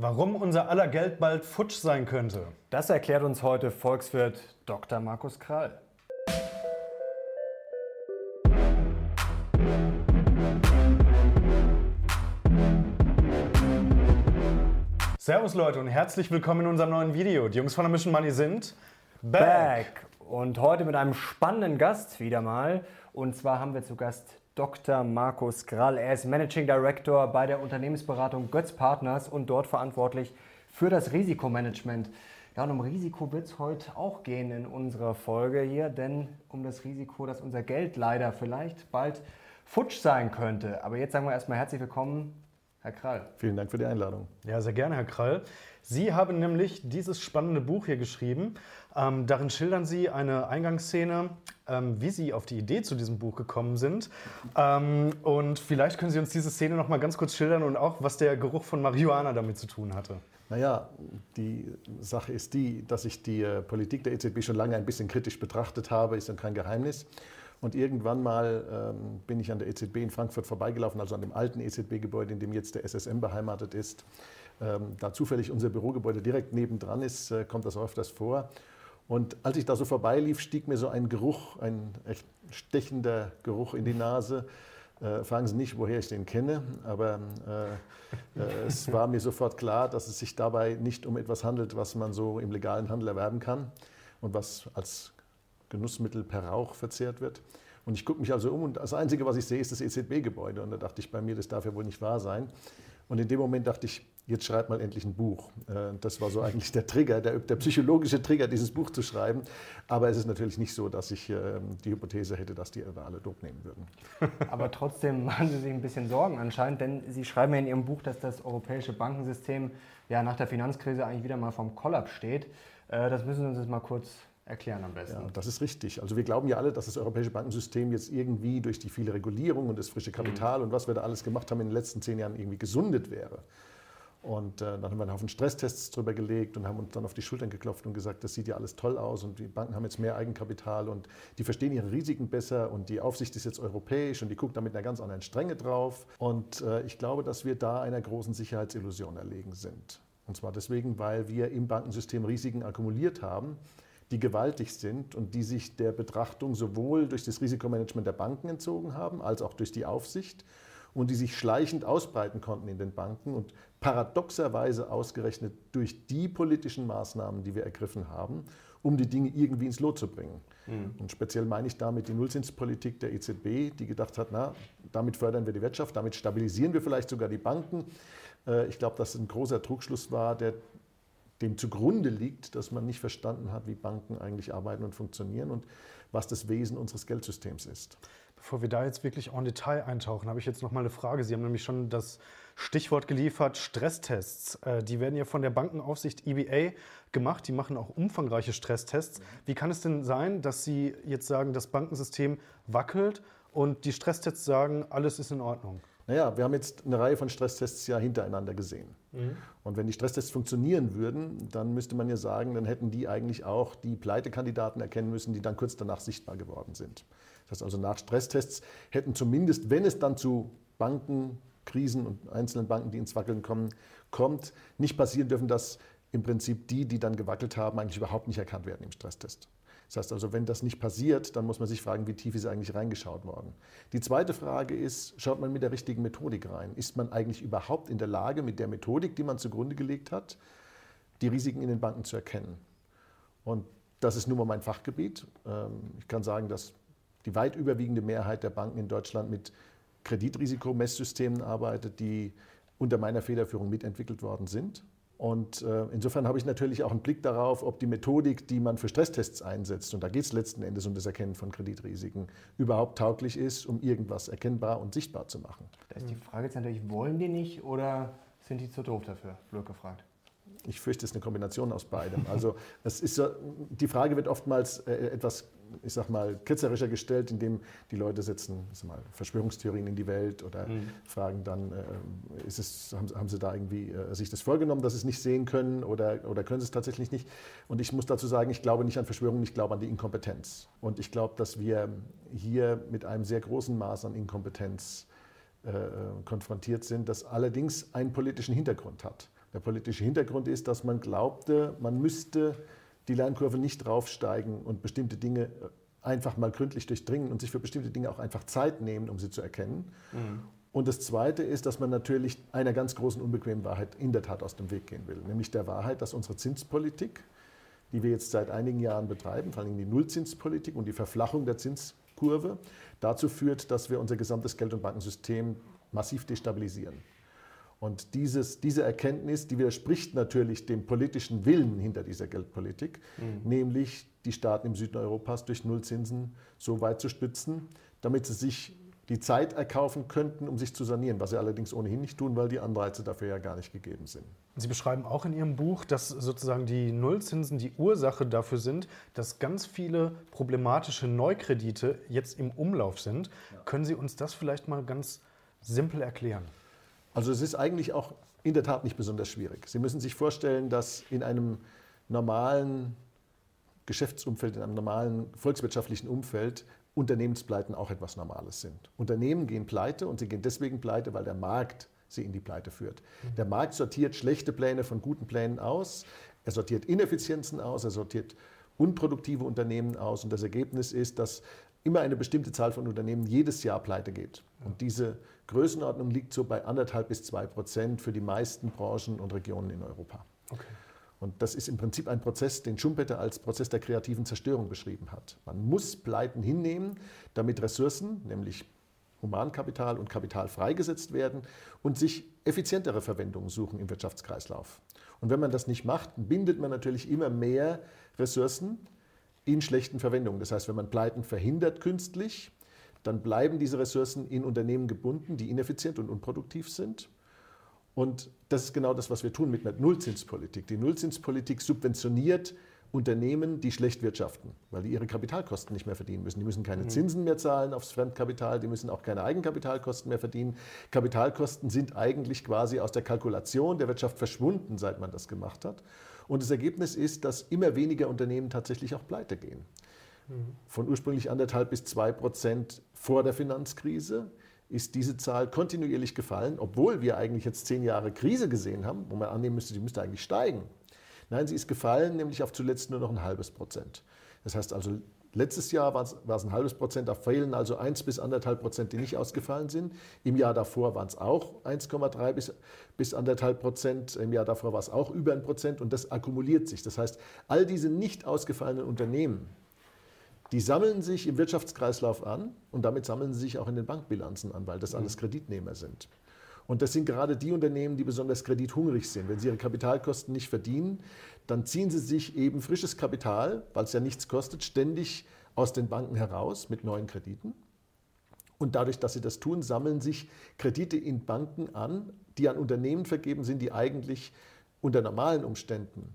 Warum unser aller Geld bald futsch sein könnte. Das erklärt uns heute Volkswirt Dr. Markus Krall. Servus Leute und herzlich willkommen in unserem neuen Video. Die Jungs von der Mission Money sind back. back. Und heute mit einem spannenden Gast wieder mal. Und zwar haben wir zu Gast Dr. Markus Grall. Er ist Managing Director bei der Unternehmensberatung Götz Partners und dort verantwortlich für das Risikomanagement. Ja, und um Risiko wird es heute auch gehen in unserer Folge hier, denn um das Risiko, dass unser Geld leider vielleicht bald futsch sein könnte. Aber jetzt sagen wir erstmal herzlich willkommen, Herr Krall. Vielen Dank für die Einladung. Ja, sehr gerne, Herr Krall. Sie haben nämlich dieses spannende Buch hier geschrieben. Ähm, darin schildern Sie eine Eingangsszene, ähm, wie Sie auf die Idee zu diesem Buch gekommen sind. Ähm, und vielleicht können Sie uns diese Szene noch mal ganz kurz schildern und auch, was der Geruch von Marihuana damit zu tun hatte. Naja, die Sache ist die, dass ich die äh, Politik der EZB schon lange ein bisschen kritisch betrachtet habe, ist dann kein Geheimnis. Und irgendwann mal ähm, bin ich an der EZB in Frankfurt vorbeigelaufen, also an dem alten EZB-Gebäude, in dem jetzt der SSM beheimatet ist. Ähm, da zufällig unser Bürogebäude direkt nebendran ist, äh, kommt das öfters vor. Und als ich da so vorbeilief, stieg mir so ein Geruch, ein echt stechender Geruch in die Nase. Äh, fragen Sie nicht, woher ich den kenne, aber äh, äh, es war mir sofort klar, dass es sich dabei nicht um etwas handelt, was man so im legalen Handel erwerben kann und was als Genussmittel per Rauch verzehrt wird. Und ich gucke mich also um und das Einzige, was ich sehe, ist das EZB-Gebäude. Und da dachte ich bei mir, das darf ja wohl nicht wahr sein. Und in dem Moment dachte ich, jetzt schreib mal endlich ein Buch. Äh, das war so eigentlich der Trigger, der, der psychologische Trigger, dieses Buch zu schreiben. Aber es ist natürlich nicht so, dass ich ähm, die Hypothese hätte, dass die alle Dope nehmen würden. Aber trotzdem machen Sie sich ein bisschen Sorgen anscheinend, denn Sie schreiben ja in Ihrem Buch, dass das europäische Bankensystem ja nach der Finanzkrise eigentlich wieder mal vom Kollaps steht. Äh, das müssen Sie uns jetzt mal kurz erklären am besten. Ja, das ist richtig. Also wir glauben ja alle, dass das europäische Bankensystem jetzt irgendwie durch die viele Regulierung und das frische Kapital mhm. und was wir da alles gemacht haben in den letzten zehn Jahren irgendwie gesundet wäre. Und äh, dann haben wir einen Haufen Stresstests drüber gelegt und haben uns dann auf die Schultern geklopft und gesagt, das sieht ja alles toll aus und die Banken haben jetzt mehr Eigenkapital und die verstehen ihre Risiken besser und die Aufsicht ist jetzt europäisch und die guckt da mit einer ganz anderen Strenge drauf. Und äh, ich glaube, dass wir da einer großen Sicherheitsillusion erlegen sind. Und zwar deswegen, weil wir im Bankensystem Risiken akkumuliert haben, die gewaltig sind und die sich der Betrachtung sowohl durch das Risikomanagement der Banken entzogen haben, als auch durch die Aufsicht und die sich schleichend ausbreiten konnten in den Banken und paradoxerweise ausgerechnet durch die politischen Maßnahmen, die wir ergriffen haben, um die Dinge irgendwie ins Lot zu bringen. Mhm. Und speziell meine ich damit die Nullzinspolitik der EZB, die gedacht hat, na, damit fördern wir die Wirtschaft, damit stabilisieren wir vielleicht sogar die Banken. Äh, ich glaube, dass es ein großer Trugschluss war, der dem zugrunde liegt, dass man nicht verstanden hat, wie Banken eigentlich arbeiten und funktionieren und was das Wesen unseres Geldsystems ist. Bevor wir da jetzt wirklich en Detail eintauchen, habe ich jetzt noch mal eine Frage. Sie haben nämlich schon das Stichwort geliefert, Stresstests. Äh, die werden ja von der Bankenaufsicht EBA gemacht. Die machen auch umfangreiche Stresstests. Wie kann es denn sein, dass Sie jetzt sagen, das Bankensystem wackelt und die Stresstests sagen, alles ist in Ordnung? Naja, wir haben jetzt eine Reihe von Stresstests ja hintereinander gesehen. Mhm. Und wenn die Stresstests funktionieren würden, dann müsste man ja sagen, dann hätten die eigentlich auch die Pleitekandidaten erkennen müssen, die dann kurz danach sichtbar geworden sind. Das heißt also, nach Stresstests hätten zumindest, wenn es dann zu Bankenkrisen und einzelnen Banken, die ins Wackeln kommen, kommt, nicht passieren dürfen, dass im Prinzip die, die dann gewackelt haben, eigentlich überhaupt nicht erkannt werden im Stresstest. Das heißt also, wenn das nicht passiert, dann muss man sich fragen, wie tief ist eigentlich reingeschaut worden. Die zweite Frage ist, schaut man mit der richtigen Methodik rein? Ist man eigentlich überhaupt in der Lage, mit der Methodik, die man zugrunde gelegt hat, die Risiken in den Banken zu erkennen? Und das ist nun mal mein Fachgebiet. Ähm, ich kann sagen, dass die weit überwiegende Mehrheit der Banken in Deutschland mit Kreditrisikomesssystemen arbeitet, die unter meiner Federführung mitentwickelt worden sind. Und äh, insofern habe ich natürlich auch einen Blick darauf, ob die Methodik, die man für Stresstests einsetzt, und da geht es letzten Endes um das Erkennen von Kreditrisiken, überhaupt tauglich ist, um irgendwas erkennbar und sichtbar zu machen. Da ist die Frage jetzt natürlich, wollen die nicht oder sind die zu doof dafür? Blöd gefragt. Ich fürchte, es ist eine Kombination aus beidem. Also es ist so, die Frage wird oftmals äh, etwas, ich sag mal, ketzerischer gestellt, indem die Leute setzen mal, Verschwörungstheorien in die Welt oder mhm. fragen dann, äh, ist es, haben, haben, sie da irgendwie äh, sich das vorgenommen, dass sie es nicht sehen können oder, oder können sie es tatsächlich nicht? Und ich muss dazu sagen, ich glaube nicht an Verschwörungen, ich glaube an die Inkompetenz. Und ich glaube, dass wir hier mit einem sehr großen Maß an Inkompetenz äh, konfrontiert sind, das allerdings einen politischen Hintergrund hat. Der politische Hintergrund ist, dass man glaubte, man müsste die Lernkurve nicht draufsteigen und bestimmte Dinge einfach mal gründlich durchdringen und sich für bestimmte Dinge auch einfach Zeit nehmen, um sie zu erkennen. Mhm. Und das Zweite ist, dass man natürlich einer ganz großen unbequemen Wahrheit in der Tat aus dem Weg gehen will, nämlich der Wahrheit, dass unsere Zinspolitik, die wir jetzt seit einigen Jahren betreiben, vor allem die Nullzinspolitik und die Verflachung der Zinskurve, dazu führt, dass wir unser gesamtes Geld- und Bankensystem massiv destabilisieren. Und dieses, diese Erkenntnis, die widerspricht natürlich dem politischen Willen hinter dieser Geldpolitik, mhm. nämlich die Staaten im Süden Europas durch Nullzinsen so weit zu stützen, damit sie sich die Zeit erkaufen könnten, um sich zu sanieren, was sie allerdings ohnehin nicht tun, weil die Anreize dafür ja gar nicht gegeben sind. Sie beschreiben auch in Ihrem Buch, dass sozusagen die Nullzinsen die Ursache dafür sind, dass ganz viele problematische Neukredite jetzt im Umlauf sind. Ja. Können Sie uns das vielleicht mal ganz simpel erklären? Also es ist eigentlich auch in der Tat nicht besonders schwierig. Sie müssen sich vorstellen, dass in einem normalen Geschäftsumfeld, in einem normalen volkswirtschaftlichen Umfeld Unternehmenspleiten auch etwas Normales sind. Unternehmen gehen pleite und sie gehen deswegen pleite, weil der Markt sie in die Pleite führt. Mhm. Der Markt sortiert schlechte Pläne von guten Plänen aus, er sortiert Ineffizienzen aus, er sortiert unproduktive Unternehmen aus und das Ergebnis ist, dass immer eine bestimmte Zahl von Unternehmen jedes Jahr pleite geht. Und diese Größenordnung liegt so bei anderthalb bis zwei Prozent für die meisten Branchen und Regionen in Europa. Okay. Und das ist im Prinzip ein Prozess, den Schumpeter als Prozess der kreativen Zerstörung beschrieben hat. Man muss Pleiten hinnehmen, damit Ressourcen, nämlich Humankapital und Kapital freigesetzt werden und sich effizientere Verwendungen suchen im Wirtschaftskreislauf. Und wenn man das nicht macht, bindet man natürlich immer mehr Ressourcen in schlechten Verwendungen. Das heißt, wenn man Pleiten verhindert künstlich, dann bleiben diese Ressourcen in Unternehmen gebunden, die ineffizient und unproduktiv sind. Und das ist genau das, was wir tun mit einer Nullzinspolitik. Die Nullzinspolitik subventioniert Unternehmen, die schlecht wirtschaften, weil die ihre Kapitalkosten nicht mehr verdienen müssen. Die müssen keine mhm. Zinsen mehr zahlen aufs Fremdkapital, die müssen auch keine Eigenkapitalkosten mehr verdienen. Kapitalkosten sind eigentlich quasi aus der Kalkulation der Wirtschaft verschwunden, seit man das gemacht hat. Und das Ergebnis ist, dass immer weniger Unternehmen tatsächlich auch pleite gehen. Mhm. Von ursprünglich anderthalb bis zwei Prozent vor der Finanzkrise ist diese Zahl kontinuierlich gefallen, obwohl wir eigentlich jetzt zehn Jahre Krise gesehen haben, wo man annehmen müsste, die müsste eigentlich steigen. Nein, sie ist gefallen, nämlich auf zuletzt nur noch ein halbes Prozent. Das heißt also, letztes Jahr war es, war es ein halbes Prozent, da fehlen also eins bis anderthalb Prozent, die nicht ausgefallen sind. Im Jahr davor waren es auch 1,3 bis, bis anderthalb Prozent. Im Jahr davor war es auch über ein Prozent und das akkumuliert sich. Das heißt, all diese nicht ausgefallenen Unternehmen, die sammeln sich im Wirtschaftskreislauf an und damit sammeln sie sich auch in den Bankbilanzen an, weil das alles mhm. Kreditnehmer sind. Und das sind gerade die Unternehmen, die besonders kredithungrig sind. Wenn sie ihre Kapitalkosten nicht verdienen, dann ziehen sie sich eben frisches Kapital, weil es ja nichts kostet, ständig aus den Banken heraus mit neuen Krediten. Und dadurch, dass sie das tun, sammeln sich Kredite in Banken an, die an Unternehmen vergeben sind, die eigentlich unter normalen Umständen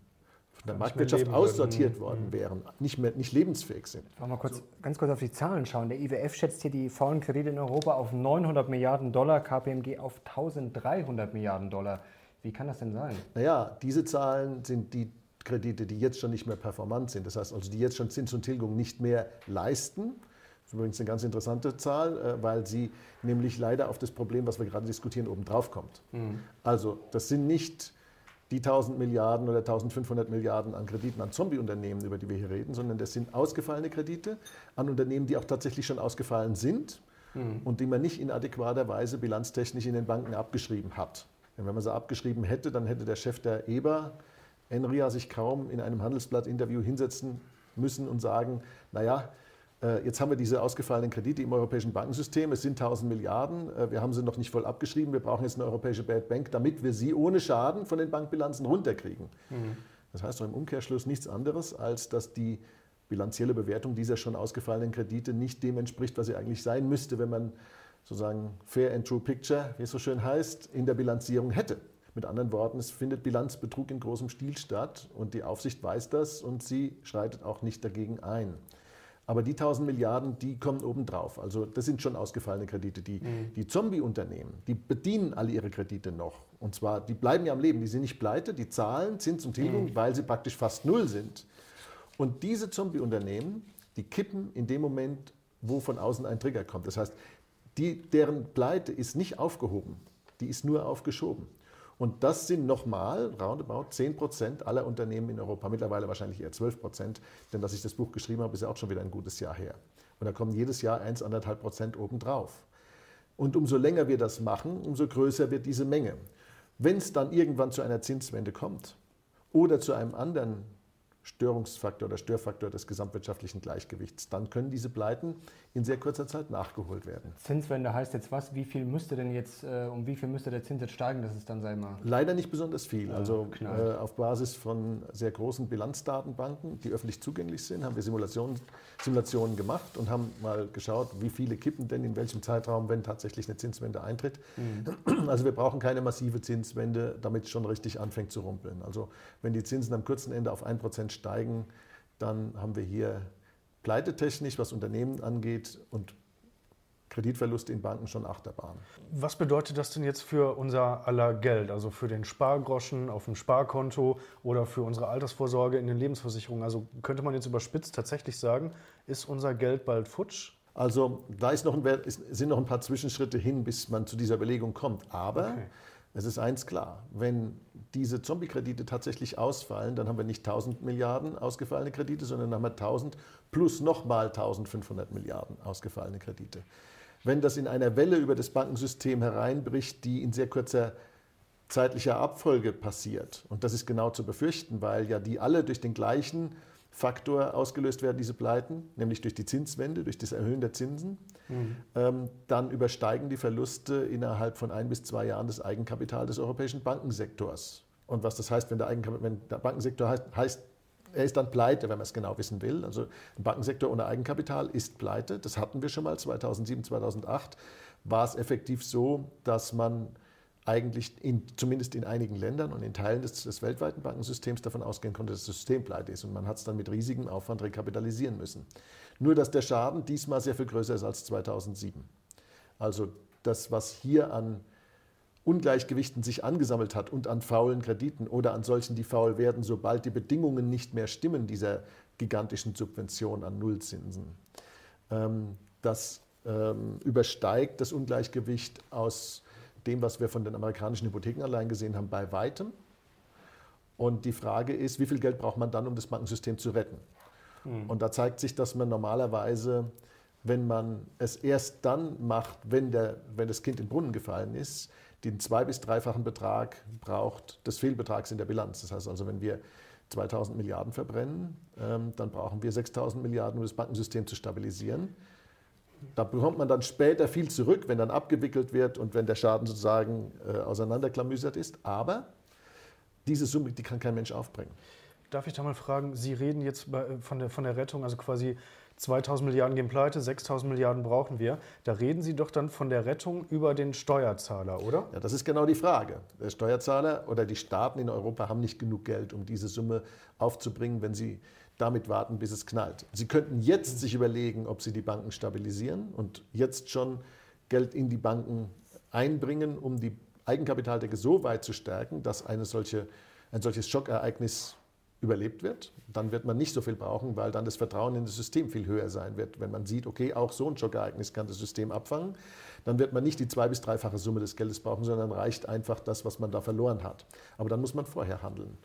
von der Marktwirtschaft aussortiert worden mhm. wären, nicht, mehr, nicht lebensfähig sind. Wollen wir kurz, so. ganz kurz auf die Zahlen schauen. Der IWF schätzt hier die faulen Kredite in Europa auf 900 Milliarden Dollar, KPMG auf 1300 Milliarden Dollar. Wie kann das denn sein? Naja, diese Zahlen sind die Kredite, die jetzt schon nicht mehr performant sind. Das heißt also, die jetzt schon Zins und Tilgung nicht mehr leisten. Das ist übrigens eine ganz interessante Zahl, äh, weil sie nämlich leider auf das Problem, was wir gerade diskutieren, obendrauf kommt. Mhm. Also, das sind nicht die 1000 Milliarden oder 1500 Milliarden an Krediten an Zombie-Unternehmen, über die wir hier reden, sondern das sind ausgefallene Kredite an Unternehmen, die auch tatsächlich schon ausgefallen sind mhm. und die man nicht in adäquater Weise bilanztechnisch in den Banken abgeschrieben hat. Denn wenn man sie abgeschrieben hätte, dann hätte der Chef der EBA, Enria, sich kaum in einem Handelsblatt-Interview hinsetzen müssen und sagen, naja, jetzt haben wir diese ausgefallenen Kredite im europäischen Bankensystem. Es sind 1000 Milliarden. Äh, wir haben sie noch nicht voll abgeschrieben. Wir brauchen jetzt eine europäische Bad Bank, damit wir sie ohne Schaden von den Bankbilanzen runterkriegen. Mhm. Das heißt doch im Umkehrschluss nichts anderes, als dass die bilanzielle Bewertung dieser schon ausgefallenen Kredite nicht dem entspricht, was sie eigentlich sein müsste, wenn man sozusagen Fair and True Picture, wie es so schön heißt, in der Bilanzierung hätte. Mit anderen Worten, es findet Bilanzbetrug in großem Stil statt und die Aufsicht weiß das und sie schreitet auch nicht dagegen ein. Aber die 1000 Milliarden, die kommen obendrauf. Also das sind schon ausgefallene Kredite. Die, mhm. die Zombie-Unternehmen, die bedienen alle ihre Kredite noch. Und zwar, die bleiben ja am Leben, die sind nicht pleite, die zahlen Zins und Tilgung, mhm. weil sie praktisch fast null sind. Und diese Zombie-Unternehmen, die kippen in dem Moment, wo von außen ein Trigger kommt. Das heißt, die, deren Pleite ist nicht aufgehoben, die ist nur aufgeschoben. Und das sind nochmal roundabout 10 Prozent aller Unternehmen in Europa, mittlerweile wahrscheinlich eher 12 Prozent, denn dass ich das Buch geschrieben habe, ist ja auch schon wieder ein gutes Jahr her. Und da kommen jedes Jahr 1, 1,5 Prozent obendrauf. Und umso länger wir das machen, umso größer wird diese Menge. Wenn es dann irgendwann zu einer Zinswende kommt oder zu einem anderen Störungsfaktor oder Störfaktor des gesamtwirtschaftlichen Gleichgewichts. Dann können diese Pleiten in sehr kurzer Zeit nachgeholt werden. Zinswende heißt jetzt was? Wie viel müsste denn jetzt, äh, um wie viel müsste der Zins jetzt steigen, dass es dann sei mal? Leider nicht besonders viel. Ja, also äh, auf Basis von sehr großen Bilanzdatenbanken, die öffentlich zugänglich sind, haben wir Simulationen, Simulationen gemacht und haben mal geschaut, wie viele kippen denn in welchem Zeitraum, wenn tatsächlich eine Zinswende eintritt. Mhm. Also wir brauchen keine massive Zinswende, damit es schon richtig anfängt zu rumpeln. Also wenn die Zinsen am kurzen Ende auf 1% steigen, dann haben wir hier pleitetechnisch, was Unternehmen angeht und Kreditverluste in Banken schon Achterbahn. Was bedeutet das denn jetzt für unser aller Geld, also für den Spargroschen auf dem Sparkonto oder für unsere Altersvorsorge in den Lebensversicherungen? Also könnte man jetzt überspitzt tatsächlich sagen, ist unser Geld bald futsch? Also da noch ein, sind noch ein paar Zwischenschritte hin, bis man zu dieser Überlegung kommt. Aber okay. Es ist eins klar, wenn diese Zombie-Kredite tatsächlich ausfallen, dann haben wir nicht 1000 Milliarden ausgefallene Kredite, sondern dann haben wir 1000 plus nochmal 1500 Milliarden ausgefallene Kredite. Wenn das in einer Welle über das Bankensystem hereinbricht, die in sehr kurzer zeitlicher Abfolge passiert, und das ist genau zu befürchten, weil ja die alle durch den gleichen Faktor ausgelöst werden, diese Pleiten, nämlich durch die Zinswende, durch das Erhöhen der Zinsen, mhm. ähm, dann übersteigen die Verluste innerhalb von ein bis zwei Jahren das Eigenkapital des europäischen Bankensektors. Und was das heißt, wenn der, wenn der Bankensektor heißt, heißt, er ist dann pleite, wenn man es genau wissen will. Also ein Bankensektor ohne Eigenkapital ist pleite. Das hatten wir schon mal 2007, 2008. War es effektiv so, dass man eigentlich in, zumindest in einigen Ländern und in Teilen des, des, weltweiten Bankensystems davon ausgehen konnte, dass das System pleite ist. Und man hat es dann mit riesigem Aufwand rekapitalisieren müssen. Nur, dass der Schaden diesmal sehr viel größer ist als 2007. Also das, was hier an Ungleichgewichten sich angesammelt hat und an faulen Krediten oder an solchen, die faul werden, sobald die Bedingungen nicht mehr stimmen, dieser gigantischen Subvention an Nullzinsen. Ähm, das ähm, übersteigt das Ungleichgewicht aus dem, was wir von den amerikanischen Hypothekenanleihen gesehen haben, bei weitem. Und die Frage ist, wie viel Geld braucht man dann, um das Bankensystem zu retten? Mhm. Und da zeigt sich, dass man normalerweise, wenn man es erst dann macht, wenn, der, wenn das Kind in den Brunnen gefallen ist, den zwei- bis dreifachen Betrag braucht des Fehlbetrags in der Bilanz. Das heißt also, wenn wir 2000 Milliarden verbrennen, ähm, dann brauchen wir 6000 Milliarden, um das Bankensystem zu stabilisieren. Da bekommt man dann später viel zurück, wenn dann abgewickelt wird und wenn der Schaden sozusagen äh, auseinanderklamüsert ist. Aber diese Summe, die kann kein Mensch aufbringen. Darf ich da mal fragen, Sie reden jetzt bei, von, der, von der Rettung, also quasi 2000 Milliarden gehen pleite, 6000 Milliarden brauchen wir. Da reden Sie doch dann von der Rettung über den Steuerzahler, oder? Ja, das ist genau die Frage. Der Steuerzahler oder die Staaten in Europa haben nicht genug Geld, um diese Summe aufzubringen, wenn sie damit warten, bis es knallt. Sie könnten jetzt sich überlegen, ob Sie die Banken stabilisieren und jetzt schon Geld in die Banken einbringen, um die Eigenkapitaldecke so weit zu stärken, dass eine solche, ein solches Schockereignis überlebt wird. Dann wird man nicht so viel brauchen, weil dann das Vertrauen in das System viel höher sein wird. Wenn man sieht, okay, auch so ein Schockereignis kann das System abfangen, dann wird man nicht die zwei- bis dreifache Summe des Geldes brauchen, sondern reicht einfach das, was man da verloren hat. Aber dann muss man vorher handeln.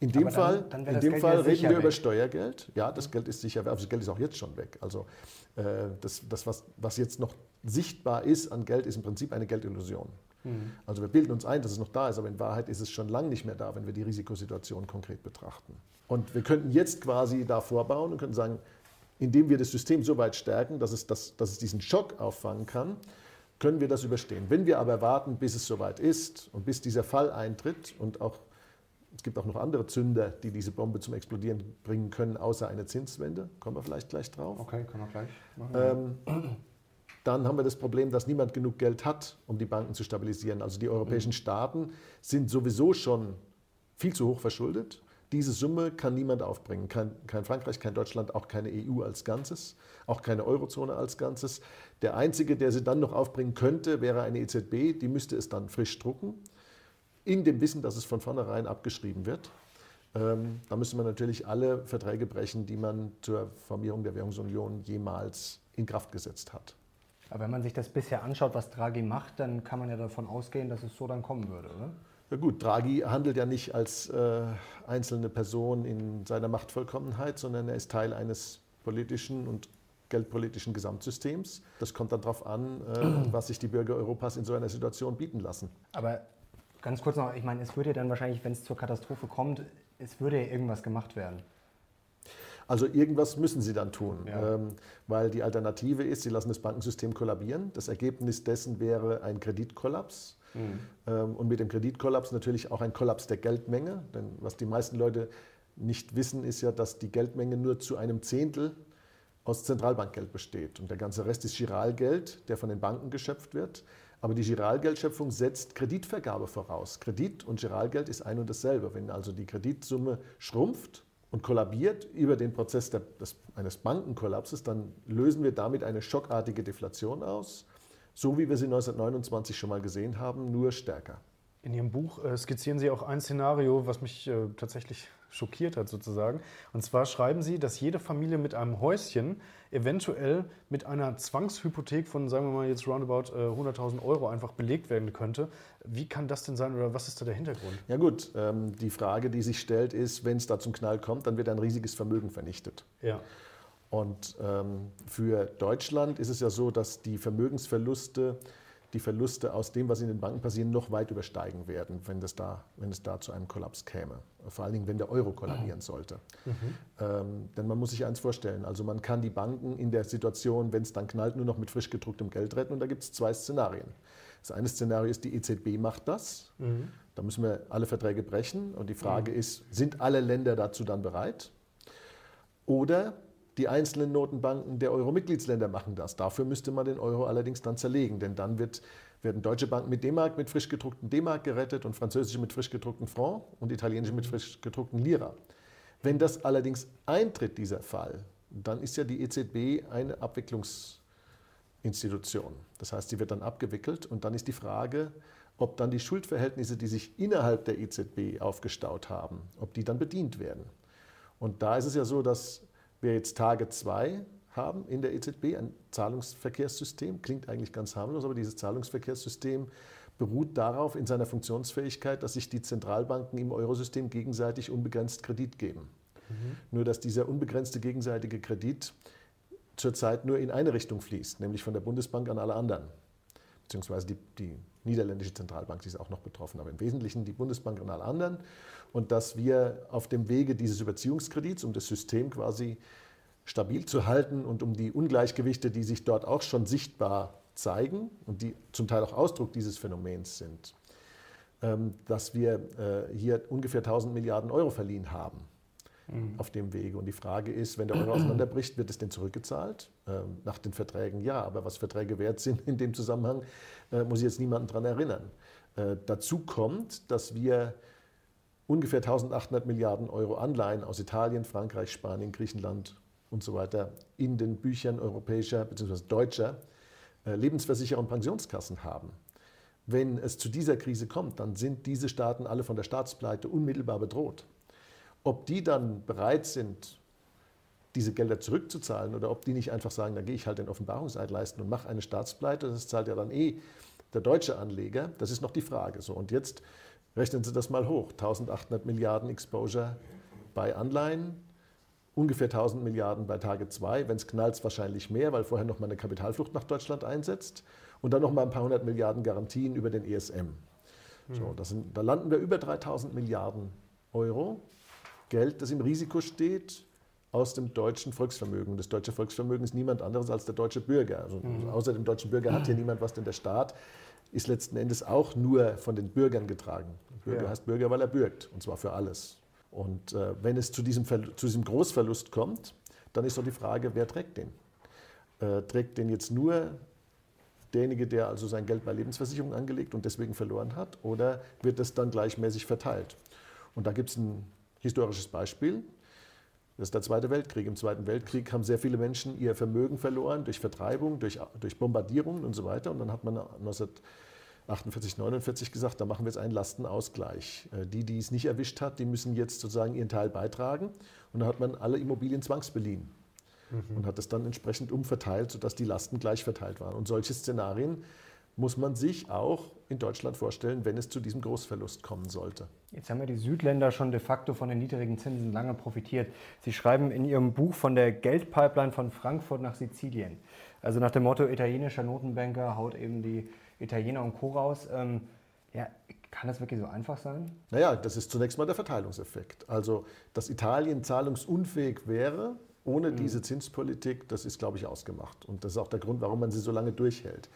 In dem dann, Fall, dann in dem Fall reden wir weg. über Steuergeld. Ja, das Geld ist sicher weg. Das Geld ist auch jetzt schon weg. Also äh, das, das was, was jetzt noch sichtbar ist an Geld, ist im Prinzip eine Geldillusion. Mhm. Also wir bilden uns ein, dass es noch da ist, aber in Wahrheit ist es schon lange nicht mehr da, wenn wir die Risikosituation konkret betrachten. Und wir könnten jetzt quasi da vorbauen und könnten sagen, indem wir das System so weit stärken, dass es, das, dass es diesen Schock auffangen kann, können wir das überstehen. Wenn wir aber warten, bis es soweit ist und bis dieser Fall eintritt und auch es gibt auch noch andere Zünder, die diese Bombe zum Explodieren bringen können, außer eine Zinswende. Kommen wir vielleicht gleich drauf. Okay, können wir gleich machen. Ähm, dann haben wir das Problem, dass niemand genug Geld hat, um die Banken zu stabilisieren. Also die europäischen mhm. Staaten sind sowieso schon viel zu hoch verschuldet. Diese Summe kann niemand aufbringen. Kein, kein, Frankreich, kein Deutschland, auch keine EU als Ganzes, auch keine Eurozone als Ganzes. Der Einzige, der sie dann noch aufbringen könnte, wäre eine EZB. Die müsste es dann frisch drucken in dem Wissen, dass es von vornherein abgeschrieben wird. Ähm, da müsste man natürlich alle Verträge brechen, die man zur Formierung der Währungsunion jemals in Kraft gesetzt hat. Aber wenn man sich das bisher anschaut, was Draghi macht, dann kann man ja davon ausgehen, dass es so dann kommen würde, oder? Ja gut, Draghi handelt ja nicht als äh, einzelne Person in seiner Machtvollkommenheit, sondern er ist Teil eines politischen und geldpolitischen Gesamtsystems. Das kommt dann darauf an, äh, was sich die Bürger Europas in so einer Situation bieten lassen. Aber ganz kurz noch, ich meine, es würde ja dann wahrscheinlich, wenn es zur Katastrophe kommt, es würde ja irgendwas gemacht werden. Also irgendwas müssen sie dann tun, Ja. ähm, weil die Alternative ist, sie lassen das Bankensystem kollabieren. Das Ergebnis dessen wäre ein Kreditkollaps. Ähm, und mit dem Kreditkollaps natürlich auch ein Kollaps der Geldmenge. Denn was die meisten Leute nicht wissen, ist ja, dass die Geldmenge nur zu einem Zehntel aus Zentralbankgeld besteht. Und der ganze Rest ist Giralgeld, der von den Banken geschöpft wird. Aber die Giralgeldschöpfung setzt Kreditvergabe voraus. Kredit und Giralgeld ist ein und dasselbe. Wenn also die Kreditsumme schrumpft und kollabiert über den Prozess der, des, eines Bankenkollapses, dann lösen wir damit eine schockartige Deflation aus, so wie wir sie 1929 schon mal gesehen haben, nur stärker. In Ihrem Buch äh, skizzieren Sie auch ein Szenario, was mich äh, tatsächlich schockiert hat sozusagen. Und zwar schreiben Sie, dass jede Familie mit einem Häuschen eventuell mit einer Zwangshypothek von, sagen wir mal jetzt roundabout äh, 100.000 Euro einfach belegt werden könnte. Wie kann das denn sein oder was ist da der Hintergrund? Ja gut, ähm, die Frage, die sich stellt, ist, wenn es da zum Knall kommt, dann wird ein riesiges Vermögen vernichtet. Ja. Und ähm, für Deutschland ist es ja so, dass die Vermögensverluste, die Verluste aus dem, was in den Banken passiert, noch weit übersteigen werden, wenn, das da, wenn es da zu einem Kollaps käme. Vor allen Dingen, wenn der Euro kollabieren sollte. Ähm, denn man muss sich eins vorstellen, also man kann die Banken in der Situation, wenn es dann knallt, nur noch mit frisch gedrucktem Geld retten. Und da gibt es zwei Szenarien. Das eine Szenario ist, die EZB macht das. Da müssen wir alle Verträge brechen. Und die Frage ist, sind alle Länder dazu dann bereit? Oder die einzelnen Notenbanken der Euro-Mitgliedsländer machen das. Dafür müsste man den Euro allerdings dann zerlegen, denn dann wird, werden deutsche Banken mit D-Mark, mit frisch gedruckten D-Mark gerettet und französische mit frisch gedruckten Franc und italienische mit frisch gedruckten Lira. Wenn das allerdings eintritt, dieser Fall, dann ist ja die EZB eine Abwicklungsinstitution. Das heißt, sie wird dann abgewickelt und dann ist die Frage, ob dann die Schuldverhältnisse, die sich innerhalb der EZB aufgestaut haben, ob die dann bedient werden. Und da ist es ja so, dass wir jetzt Tage 2 haben in der EZB, ein Zahlungsverkehrssystem, klingt eigentlich ganz harmlos, aber dieses Zahlungsverkehrssystem beruht darauf in seiner Funktionsfähigkeit, dass sich die Zentralbanken im Eurosystem gegenseitig unbegrenzt Kredit geben. Nur dass dieser unbegrenzte gegenseitige Kredit zurzeit nur in eine Richtung fließt, nämlich von der Bundesbank an alle anderen. Beziehungsweise die, die niederländische Zentralbank, die ist auch noch betroffen, aber im Wesentlichen die Bundesbank an alle anderen. Und dass wir auf dem Wege dieses Überziehungskredits, um das System quasi stabil zu halten und um die Ungleichgewichte, die sich dort auch schon sichtbar zeigen und die zum Teil auch Ausdruck dieses Phänomens sind, ähm, dass wir äh, hier ungefähr 1000 Milliarden Euro verliehen haben auf dem Wege. Und die Frage ist, wenn der Euro auseinanderbricht, wird es denn zurückgezahlt? Ähm, nach den Verträgen ja, aber was Verträge wert sind in dem Zusammenhang, äh, muss ich jetzt niemanden daran erinnern. Äh, dazu kommt, dass wir ungefähr 1800 Milliarden Euro Anleihen aus Italien, Frankreich, Spanien, Griechenland und so weiter in den Büchern europäischer bzw. deutscher äh, Lebensversicherer und Pensionskassen haben. Wenn es zu dieser Krise kommt, dann sind diese Staaten alle von der Staatspleite unmittelbar bedroht. Ob die dann bereit sind, diese Gelder zurückzuzahlen oder ob die nicht einfach sagen, dann gehe ich halt den Offenbarungseid leisten und mache eine Staatspleite, das zahlt ja dann eh der deutsche Anleger, das ist noch die Frage. So, und jetzt rechnen Sie das mal hoch, 1800 Milliarden Exposure bei Anleihen, ungefähr 1000 Milliarden bei Tage 2, wenn es knallt, wahrscheinlich mehr, weil vorher noch mal eine Kapitalflucht nach Deutschland einsetzt und dann noch mal ein paar hundert Milliarden Garantien über den ESM. So, das sind, da landen wir über 3000 Milliarden Euro. Geld, das im Risiko steht, aus dem deutschen Volksvermögen. Das deutsche Volksvermögen ist niemand anderes als der deutsche Bürger. Also, Außer dem deutschen Bürger hat hier niemand was, denn der Staat ist letzten Endes auch nur von den Bürgern getragen. Bürger Ja. heißt Bürger, weil er bürgt, und zwar für alles. Und äh, wenn es zu diesem, Verlu- zu diesem Großverlust kommt, dann ist doch die Frage, wer trägt den? Äh, trägt den jetzt nur derjenige, der also sein Geld bei Lebensversicherungen angelegt und deswegen verloren hat, oder wird das dann gleichmäßig verteilt? Und da gibt es ein historisches Beispiel. Das ist der Zweite Weltkrieg. Im Zweiten Weltkrieg haben sehr viele Menschen ihr Vermögen verloren durch Vertreibung, durch, durch Bombardierungen und so weiter. Und dann hat man 1948, 49 gesagt, da machen wir jetzt einen Lastenausgleich. Äh, Die, die es nicht erwischt hat, die müssen jetzt sozusagen ihren Teil beitragen. Und dann hat man alle Immobilien zwangsbeliehen und hat es dann entsprechend umverteilt, sodass die Lasten gleich verteilt waren. Und solche Szenarien muss man sich auch in Deutschland vorstellen, wenn es zu diesem Großverlust kommen sollte. Jetzt haben ja die Südländer schon de facto von den niedrigen Zinsen lange profitiert. Sie schreiben in Ihrem Buch von der Geldpipeline von Frankfurt nach Sizilien. Also nach dem Motto, italienischer Notenbanker haut eben die Italiener und Co. raus. Ähm, ja, kann das wirklich so einfach sein? Naja, das ist zunächst mal der Verteilungseffekt. Also, dass Italien zahlungsunfähig wäre ohne mhm. diese Zinspolitik, das ist, glaube ich, ausgemacht. Und das ist auch der Grund, warum man sie so lange durchhält.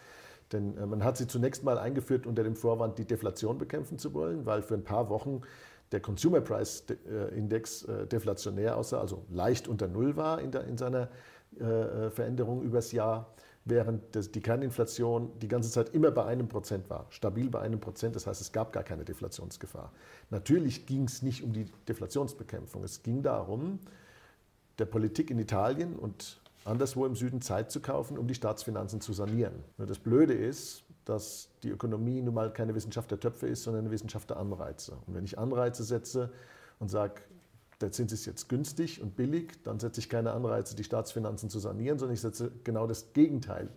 Denn äh, man hat sie zunächst mal eingeführt unter dem Vorwand, die Deflation bekämpfen zu wollen, weil für ein paar Wochen der Consumer Price Index äh, deflationär aussah, also leicht unter Null war in, der, in seiner äh, Veränderung übers Jahr, während das, die Kerninflation die ganze Zeit immer bei einem Prozent war, stabil bei einem Prozent. Das heißt, es gab gar keine Deflationsgefahr. Natürlich ging es nicht um die Deflationsbekämpfung. Es ging darum, der Politik in Italien und anderswo im Süden Zeit zu kaufen, um die Staatsfinanzen zu sanieren. Nur das Blöde ist, dass die Ökonomie nun mal keine Wissenschaft der Töpfe ist, sondern eine Wissenschaft der Anreize. Und wenn ich Anreize setze und sage, der Zins ist jetzt günstig und billig, dann setze ich keine Anreize, die Staatsfinanzen zu sanieren, sondern ich setze genau das Gegenteil.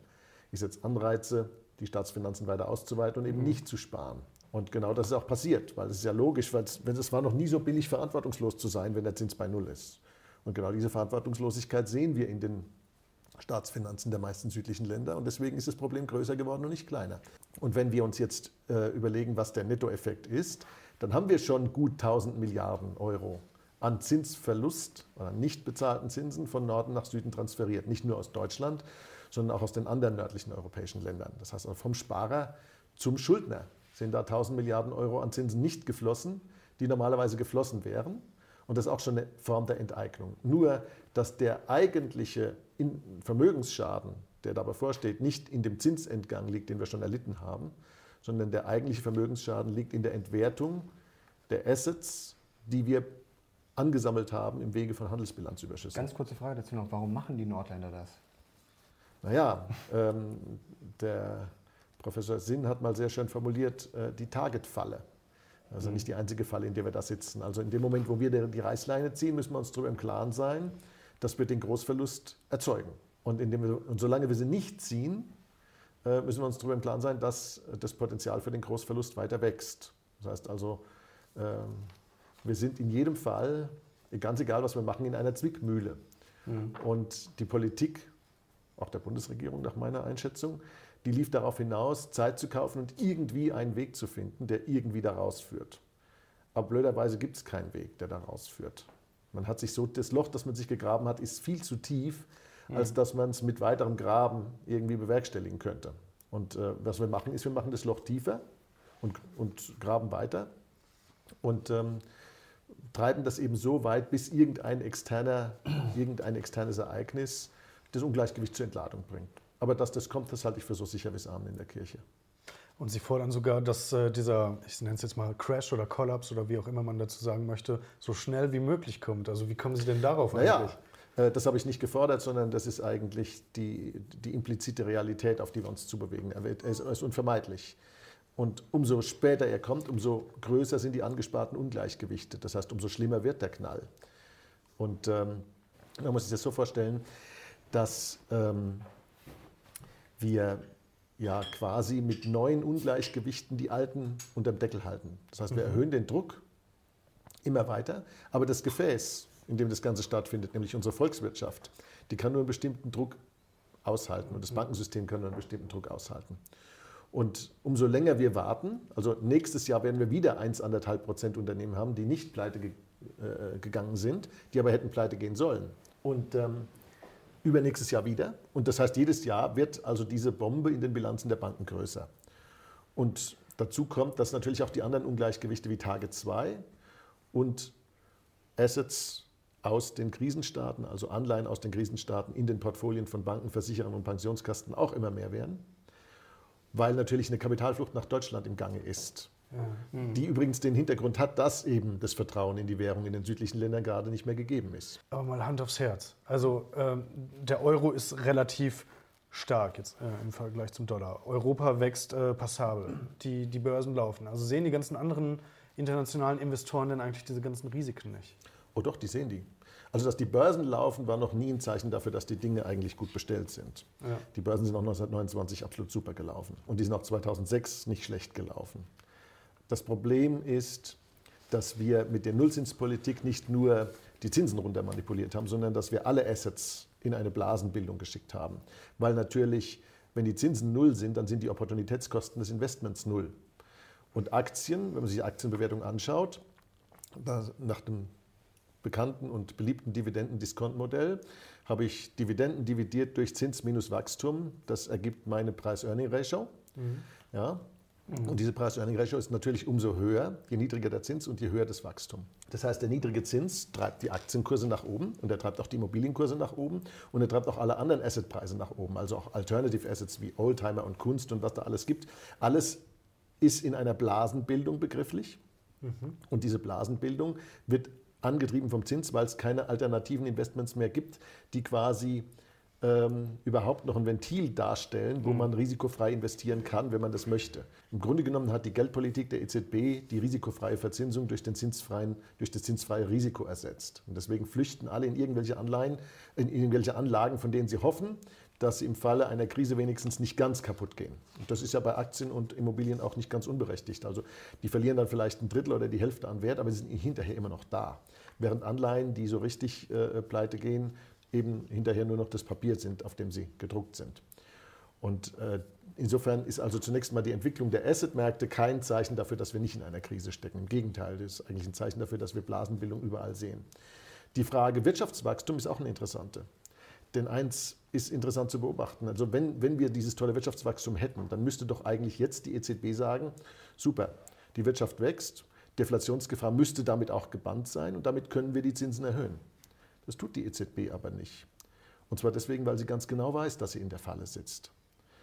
Ich setze Anreize, die Staatsfinanzen weiter auszuweiten und eben mhm. nicht zu sparen. Und genau das ist auch passiert, weil es ist ja logisch, weil es, es war noch nie so billig, verantwortungslos zu sein, wenn der Zins bei Null ist. Und genau diese Verantwortungslosigkeit sehen wir in den Staatsfinanzen der meisten südlichen Länder. Und deswegen ist das Problem größer geworden und nicht kleiner. Und wenn wir uns jetzt äh, überlegen, was der Nettoeffekt ist, dann haben wir schon gut 1000 Milliarden Euro an Zinsverlust oder nicht bezahlten Zinsen von Norden nach Süden transferiert. Nicht nur aus Deutschland, sondern auch aus den anderen nördlichen europäischen Ländern. Das heißt, vom Sparer zum Schuldner sind da 1000 Milliarden Euro an Zinsen nicht geflossen, die normalerweise geflossen wären. Und das ist auch schon eine Form der Enteignung. Nur, dass der eigentliche Vermögensschaden, der dabei vorsteht, nicht in dem Zinsentgang liegt, den wir schon erlitten haben, sondern der eigentliche Vermögensschaden liegt in der Entwertung der Assets, die wir angesammelt haben im Wege von Handelsbilanzüberschüssen. Ganz kurze Frage dazu noch, warum machen die Nordländer das? Naja, ähm, der Professor Sinn hat mal sehr schön formuliert, äh, die Target-Falle. Also mhm. nicht die einzige Falle, in der wir da sitzen. Also in dem Moment, wo wir die Reißleine ziehen, müssen wir uns darüber im Klaren sein, dass wir den Großverlust erzeugen. Und, indem wir, und solange wir sie nicht ziehen, äh, müssen wir uns darüber im Klaren sein, dass das Potenzial für den Großverlust weiter wächst. Das heißt also, ähm, wir sind in jedem Fall, ganz egal was wir machen, in einer Zwickmühle. Mhm. Und die Politik, auch der Bundesregierung nach meiner Einschätzung, die lief darauf hinaus, Zeit zu kaufen und irgendwie einen Weg zu finden, der irgendwie da rausführt. Aber blöderweise gibt es keinen Weg, der da rausführt. Man hat sich so, das Loch, das man sich gegraben hat, ist viel zu tief, mhm. als dass man es mit weiterem Graben irgendwie bewerkstelligen könnte. Und äh, was wir machen, ist, wir machen das Loch tiefer und, und graben weiter und ähm, treiben das eben so weit, bis irgendein, externer, irgendein externes Ereignis das Ungleichgewicht zur Entladung bringt. Aber dass das kommt, das halte ich für so sicher wie es Abend in der Kirche. Und Sie fordern sogar, dass äh, dieser, ich nenne es jetzt mal Crash oder Collapse oder wie auch immer man dazu sagen möchte, so schnell wie möglich kommt. Also wie kommen Sie denn darauf naja, eigentlich? Äh, das habe ich nicht gefordert, sondern das ist eigentlich die, die implizite Realität, auf die wir uns zubewegen. Er, wird, er ist unvermeidlich. Und umso später er kommt, umso größer sind die angesparten Ungleichgewichte. Das heißt, umso schlimmer wird der Knall. Und ähm, man muss sich das so vorstellen, dass ähm, wir ja quasi mit neuen Ungleichgewichten die alten unterm Deckel halten. Das heißt, wir mhm. erhöhen den Druck immer weiter, aber das Gefäß, in dem das Ganze stattfindet, nämlich unsere Volkswirtschaft, die kann nur einen bestimmten Druck aushalten und das mhm. Bankensystem kann nur einen bestimmten Druck aushalten. Und umso länger wir warten, also nächstes Jahr werden wir wieder 1,5 Prozent Unternehmen haben, die nicht pleite ge äh, gegangen sind, die aber hätten pleite gehen sollen. Und ähm, übernächstes Jahr wieder. Und das heißt, jedes Jahr wird also diese Bombe in den Bilanzen der Banken größer. Und dazu kommt, dass natürlich auch die anderen Ungleichgewichte wie Target 2 und Assets aus den Krisenstaaten, also Anleihen aus den Krisenstaaten in den Portfolien von Banken, Versicherern und Pensionskasten auch immer mehr werden, weil natürlich eine Kapitalflucht nach Deutschland im Gange ist. Mhm. Die übrigens den Hintergrund hat, dass eben das Vertrauen in die Währung in den südlichen Ländern gerade nicht mehr gegeben ist. Aber mal Hand aufs Herz. Also ähm, der Euro ist relativ stark jetzt äh, im Vergleich zum Dollar. Europa wächst äh, passabel. Die, die Börsen laufen. Also sehen die ganzen anderen internationalen Investoren denn eigentlich diese ganzen Risiken nicht? Oh doch, die sehen die. Also, dass die Börsen laufen, war noch nie ein Zeichen dafür, dass die Dinge eigentlich gut bestellt sind. Ja. Die Börsen sind auch 1929 absolut super gelaufen. Und die sind auch 2006 nicht schlecht gelaufen. Das Problem ist, dass wir mit der Nullzinspolitik nicht nur die Zinsen runter manipuliert haben, sondern dass wir alle Assets in eine Blasenbildung geschickt haben. Weil natürlich, wenn die Zinsen null sind, dann sind die Opportunitätskosten des Investments null. Und Aktien, wenn man sich die Aktienbewertung anschaut, nach dem bekannten und beliebten Dividenden-Discount-Modell habe ich Dividenden dividiert durch Zins minus Wachstum. Das ergibt meine Preis-Earning-Ratio. Mhm. Ja. Und diese Preis-Earning-Ratio ist natürlich umso höher, je niedriger der Zins und je höher das Wachstum. Das heißt, der niedrige Zins treibt die Aktienkurse nach oben und er treibt auch die Immobilienkurse nach oben und er treibt auch alle anderen Assetpreise nach oben, also auch Alternative Assets wie Oldtimer und Kunst und was da alles gibt. Alles ist in einer Blasenbildung begrifflich mhm. und diese Blasenbildung wird angetrieben vom Zins, weil es keine alternativen Investments mehr gibt, die quasi ähm, überhaupt noch ein Ventil darstellen, wo mhm. man risikofrei investieren kann, wenn man das möchte. Im Grunde genommen hat die Geldpolitik der EZB die risikofreie Verzinsung durch, den zinsfreien, durch das zinsfreie Risiko ersetzt. Und deswegen flüchten alle in irgendwelche Anleihen, in irgendwelche Anlagen, von denen sie hoffen, dass sie im Falle einer Krise wenigstens nicht ganz kaputt gehen. Und das ist ja bei Aktien und Immobilien auch nicht ganz unberechtigt. Also die verlieren dann vielleicht ein Drittel oder die Hälfte an Wert, aber sie sind hinterher immer noch da. Während Anleihen, die so richtig äh, pleite gehen, eben hinterher nur noch das Papier sind, auf dem sie gedruckt sind. Und äh, insofern ist also zunächst mal die Entwicklung der Assetmärkte kein Zeichen dafür, dass wir nicht in einer Krise stecken. Im Gegenteil, das ist eigentlich ein Zeichen dafür, dass wir Blasenbildung überall sehen. Die Frage Wirtschaftswachstum ist auch eine interessante. Denn eins ist interessant zu beobachten. Also wenn, wenn wir dieses tolle Wirtschaftswachstum hätten, dann müsste doch eigentlich jetzt die EZB sagen, super, die Wirtschaft wächst, Deflationsgefahr müsste damit auch gebannt sein und damit können wir die Zinsen erhöhen. Das tut die EZB aber nicht. Und zwar deswegen, weil sie ganz genau weiß, dass sie in der Falle sitzt.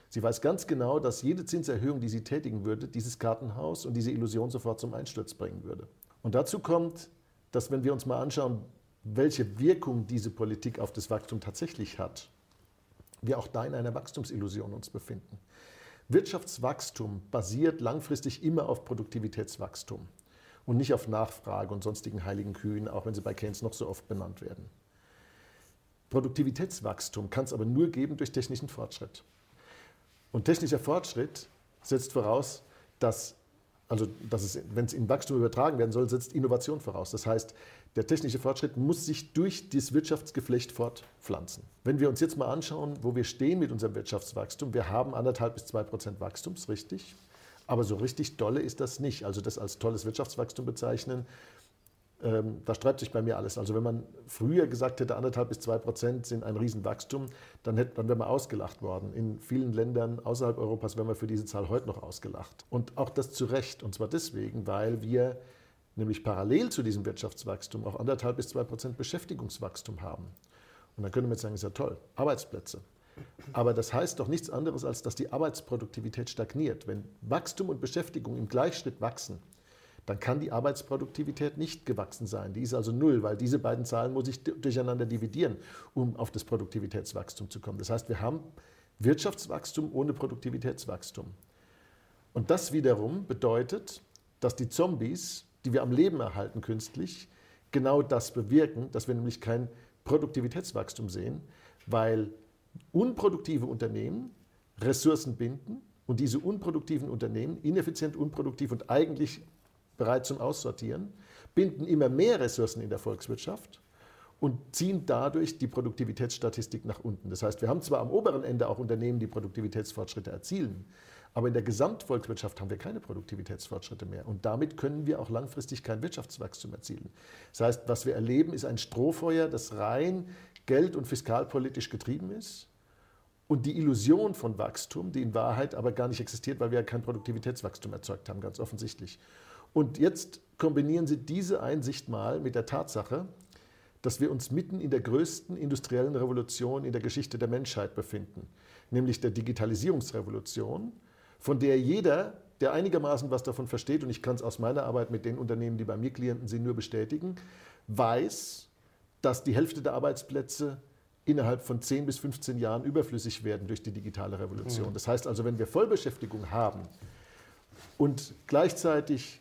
Sie weiß ganz genau, dass jede Zinserhöhung, die sie tätigen würde, dieses Kartenhaus und diese Illusion sofort zum Einsturz bringen würde. Und dazu kommt, dass wenn wir uns mal anschauen, welche Wirkung diese Politik auf das Wachstum tatsächlich hat, wir auch da in einer Wachstumsillusion uns befinden. Wirtschaftswachstum basiert langfristig immer auf Produktivitätswachstum und nicht auf Nachfrage und sonstigen heiligen Kühen, auch wenn sie bei Keynes noch so oft benannt werden. Produktivitätswachstum kann es aber nur geben durch technischen Fortschritt. Und technischer Fortschritt setzt voraus, dass, also dass es, wenn es in Wachstum übertragen werden soll, setzt Innovation voraus. Das heißt, der technische Fortschritt muss sich durch das Wirtschaftsgeflecht fortpflanzen. Wenn wir uns jetzt mal anschauen, wo wir stehen mit unserem Wirtschaftswachstum, wir haben anderthalb bis zwei Prozent Wachstums, richtig. Aber so richtig dolle ist das nicht. Also das als tolles Wirtschaftswachstum bezeichnen, ähm, da streibt sich bei mir alles. Also wenn man früher gesagt hätte, anderthalb bis zwei Prozent sind ein Riesenwachstum, dann, hätte, dann wäre man ausgelacht worden. In vielen Ländern außerhalb Europas wären wir für diese Zahl heute noch ausgelacht. Und auch das zu Recht. Und zwar deswegen, weil wir nämlich parallel zu diesem Wirtschaftswachstum auch anderthalb bis zwei Prozent Beschäftigungswachstum haben. Und dann könnte man jetzt sagen, ist ja toll, Arbeitsplätze. Aber das heißt doch nichts anderes, als dass die Arbeitsproduktivität stagniert. Wenn Wachstum und Beschäftigung im Gleichschritt wachsen, dann kann die Arbeitsproduktivität nicht gewachsen sein. Die ist also null, weil diese beiden Zahlen muss ich durcheinander dividieren, um auf das Produktivitätswachstum zu kommen. Das heißt, wir haben Wirtschaftswachstum ohne Produktivitätswachstum. Und das wiederum bedeutet, dass die Zombies, die wir am Leben erhalten künstlich, genau das bewirken, dass wir nämlich kein Produktivitätswachstum sehen, weil unproduktive Unternehmen Ressourcen binden und diese unproduktiven Unternehmen, ineffizient, unproduktiv und eigentlich bereit zum Aussortieren, binden immer mehr Ressourcen in der Volkswirtschaft und ziehen dadurch die Produktivitätsstatistik nach unten. Das heißt, wir haben zwar am oberen Ende auch Unternehmen, die Produktivitätsfortschritte erzielen, aber in der Gesamtvolkswirtschaft haben wir keine Produktivitätsfortschritte mehr. Und damit können wir auch langfristig kein Wirtschaftswachstum erzielen. Das heißt, was wir erleben, ist ein Strohfeuer, das rein geld- und fiskalpolitisch getrieben ist und die Illusion von Wachstum, die in Wahrheit aber gar nicht existiert, weil wir ja kein Produktivitätswachstum erzeugt haben, ganz offensichtlich. Und jetzt kombinieren Sie diese Einsicht mal mit der Tatsache, dass wir uns mitten in der größten industriellen Revolution in der Geschichte der Menschheit befinden, nämlich der Digitalisierungsrevolution, von der jeder, der einigermaßen was davon versteht, und ich kann es aus meiner Arbeit mit den Unternehmen, die bei mir Klienten sind, nur bestätigen, weiß, dass die Hälfte der Arbeitsplätze innerhalb von 10 bis 15 Jahren überflüssig werden durch die digitale Revolution. Mhm. Das heißt also, wenn wir Vollbeschäftigung haben und gleichzeitig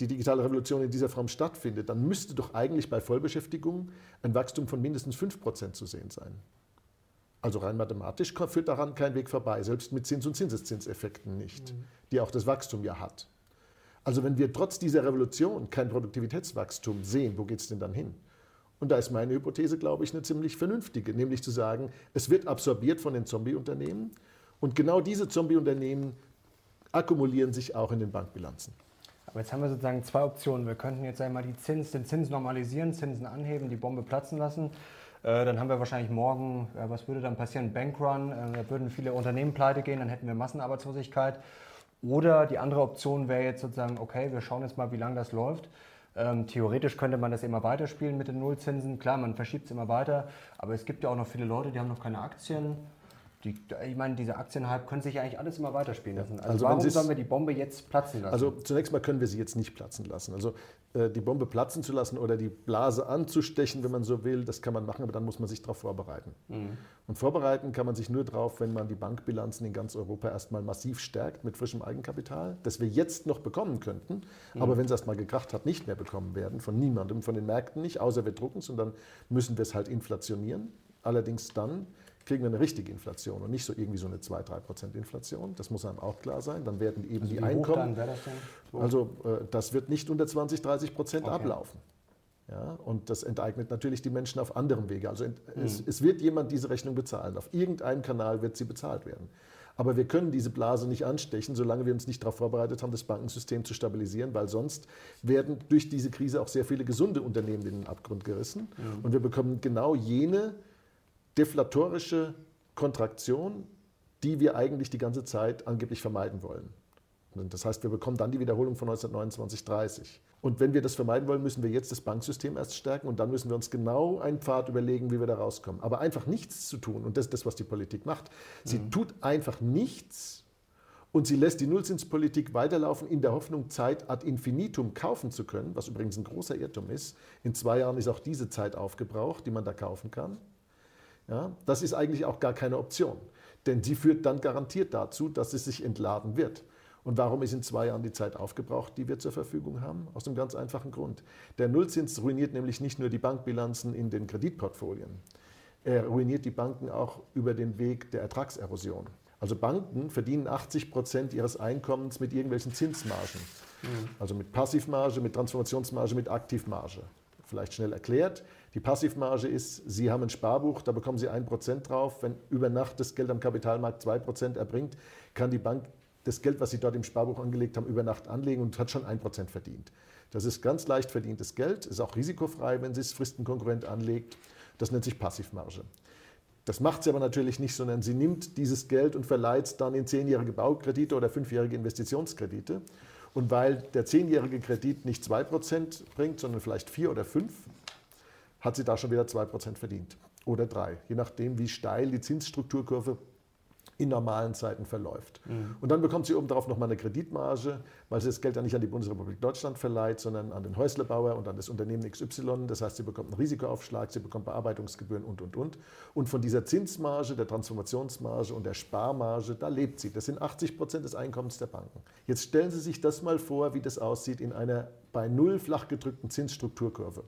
die digitale Revolution in dieser Form stattfindet, dann müsste doch eigentlich bei Vollbeschäftigung ein Wachstum von mindestens 5% zu sehen sein. Also rein mathematisch führt daran kein Weg vorbei, selbst mit Zins- und Zinseszinseffekten nicht, mhm. die auch das Wachstum ja hat. Also wenn wir trotz dieser Revolution kein Produktivitätswachstum sehen, wo geht es denn dann hin? Und da ist meine Hypothese, glaube ich, eine ziemlich vernünftige, nämlich zu sagen, es wird absorbiert von den Zombie-Unternehmen und genau diese Zombie-Unternehmen akkumulieren sich auch in den Bankbilanzen. Aber jetzt haben wir sozusagen zwei Optionen. Wir könnten jetzt einmal die Zins, den Zins normalisieren, Zinsen anheben, die Bombe platzen lassen. Äh, dann haben wir wahrscheinlich morgen, äh, was würde dann passieren? Bankrun, äh, da würden viele Unternehmen pleite gehen, dann hätten wir Massenarbeitslosigkeit. Oder die andere Option wäre jetzt sozusagen, okay, wir schauen jetzt mal, wie lange das läuft. Ähm, theoretisch könnte man das immer weiterspielen mit den Nullzinsen. Klar, man verschiebt es immer weiter, aber es gibt ja auch noch viele Leute, die haben noch keine Aktien. Die, ich meine, diese Aktienhype können sich ja eigentlich alles immer weiterspielen lassen. Also, also warum sollen wir die Bombe jetzt platzen lassen? Also zunächst mal können wir sie jetzt nicht platzen lassen. Also äh, die Bombe platzen zu lassen oder die Blase anzustechen, wenn man so will, das kann man machen, aber dann muss man sich darauf vorbereiten. Mhm. Und vorbereiten kann man sich nur darauf, wenn man die Bankbilanzen in ganz Europa erstmal massiv stärkt mit frischem Eigenkapital, das wir jetzt noch bekommen könnten, mhm. aber wenn es erstmal gekracht hat, nicht mehr bekommen werden, von niemandem, von den Märkten nicht, außer wir drucken es und dann müssen wir es halt inflationieren. Allerdings dann, kriegen wir eine richtige Inflation und nicht so irgendwie so eine 2-3% Inflation. Das muss einem auch klar sein. Dann werden eben also die Einkommen. Das so? Also äh, das wird nicht unter 20, 30 Prozent okay. ablaufen. Ja, und das enteignet natürlich die Menschen auf anderem Wege. Also mhm. es, es, wird jemand diese Rechnung bezahlen. Auf irgendeinem Kanal wird sie bezahlt werden. Aber wir können diese Blase nicht anstechen, solange wir uns nicht darauf vorbereitet haben, das Bankensystem zu stabilisieren, weil sonst werden durch diese Krise auch sehr viele gesunde Unternehmen in den Abgrund gerissen. Mhm. Und wir bekommen genau jene deflatorische Kontraktion, die wir eigentlich die ganze Zeit angeblich vermeiden wollen. Das heißt, wir bekommen dann die Wiederholung von 1929, 30. Und wenn wir das vermeiden wollen, müssen wir jetzt das Banksystem erst stärken und dann müssen wir uns genau einen Pfad überlegen, wie wir da rauskommen. Aber einfach nichts zu tun, und das ist das, was die Politik macht. Sie mhm. tut einfach nichts und sie lässt die Nullzinspolitik weiterlaufen in der Hoffnung, Zeit ad infinitum kaufen zu können, was übrigens ein großer Irrtum ist. In zwei Jahren ist auch diese Zeit aufgebraucht, die man da kaufen kann. Ja, das ist eigentlich auch gar keine Option, denn sie führt dann garantiert dazu, dass es sich entladen wird. Und warum ist in zwei Jahren die Zeit aufgebraucht, die wir zur Verfügung haben? Aus einem ganz einfachen Grund. Der Nullzins ruiniert nämlich nicht nur die Bankbilanzen in den Kreditportfolien, er ruiniert die Banken auch über den Weg der Ertragserosion. Also Banken verdienen 80 Prozent ihres Einkommens mit irgendwelchen Zinsmargen. Mhm. Also mit Passivmarge, mit Transformationsmarge, mit Aktivmarge. Vielleicht schnell erklärt. Die Passivmarge ist, Sie haben ein Sparbuch, da bekommen Sie 1% drauf. Wenn über Nacht das Geld am Kapitalmarkt 2% erbringt, kann die Bank das Geld, was Sie dort im Sparbuch angelegt haben, über Nacht anlegen und hat schon 1% verdient. Das ist ganz leicht verdientes Geld, ist auch risikofrei, wenn Sie es fristenkonkurrent anlegt. Das nennt sich Passivmarge. Das macht sie aber natürlich nicht, sondern sie nimmt dieses Geld und verleiht es dann in zehnjährige Baukredite oder fünfjährige Investitionskredite. Und weil der zehnjährige Kredit nicht 2% bringt, sondern vielleicht 4 oder 5, hat sie da schon wieder 2% verdient oder 3, je nachdem, wie steil die Zinsstrukturkurve in normalen Zeiten verläuft. Mhm. Und dann bekommt sie obendrauf nochmal eine Kreditmarge, weil sie das Geld ja nicht an die Bundesrepublik Deutschland verleiht, sondern an den Häuslebauer und an das Unternehmen XY. Das heißt, sie bekommt einen Risikoaufschlag, sie bekommt Bearbeitungsgebühren und, und, und. Und von dieser Zinsmarge, der Transformationsmarge und der Sparmarge, da lebt sie. Das sind 80 Prozent des Einkommens der Banken. Jetzt stellen Sie sich das mal vor, wie das aussieht in einer bei null flach gedrückten Zinsstrukturkurve.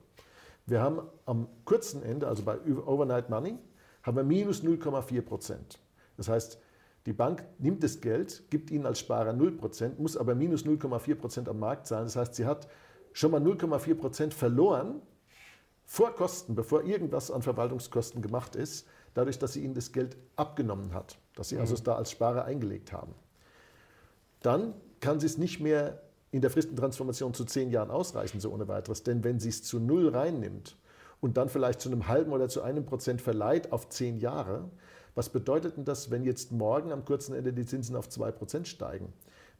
Wir haben am kurzen Ende, also bei Overnight Money, haben wir minus 0,4 Prozent. Das heißt, die Bank nimmt das Geld, gibt Ihnen als Sparer 0 Prozent, muss aber minus 0,4 Prozent am Markt zahlen. Das heißt, sie hat schon mal 0,4 Prozent verloren vor Kosten, bevor irgendwas an Verwaltungskosten gemacht ist, dadurch, dass sie Ihnen das Geld abgenommen hat, dass Sie also es da als Sparer eingelegt haben. Dann kann sie es nicht mehr in der Fristentransformation zu zehn Jahren ausreichen, so ohne weiteres. Denn wenn sie es zu null reinnimmt und dann vielleicht zu einem halben oder zu einem Prozent verleiht auf zehn Jahre, was bedeutet denn das, wenn jetzt morgen am kurzen Ende die Zinsen auf zwei Prozent steigen?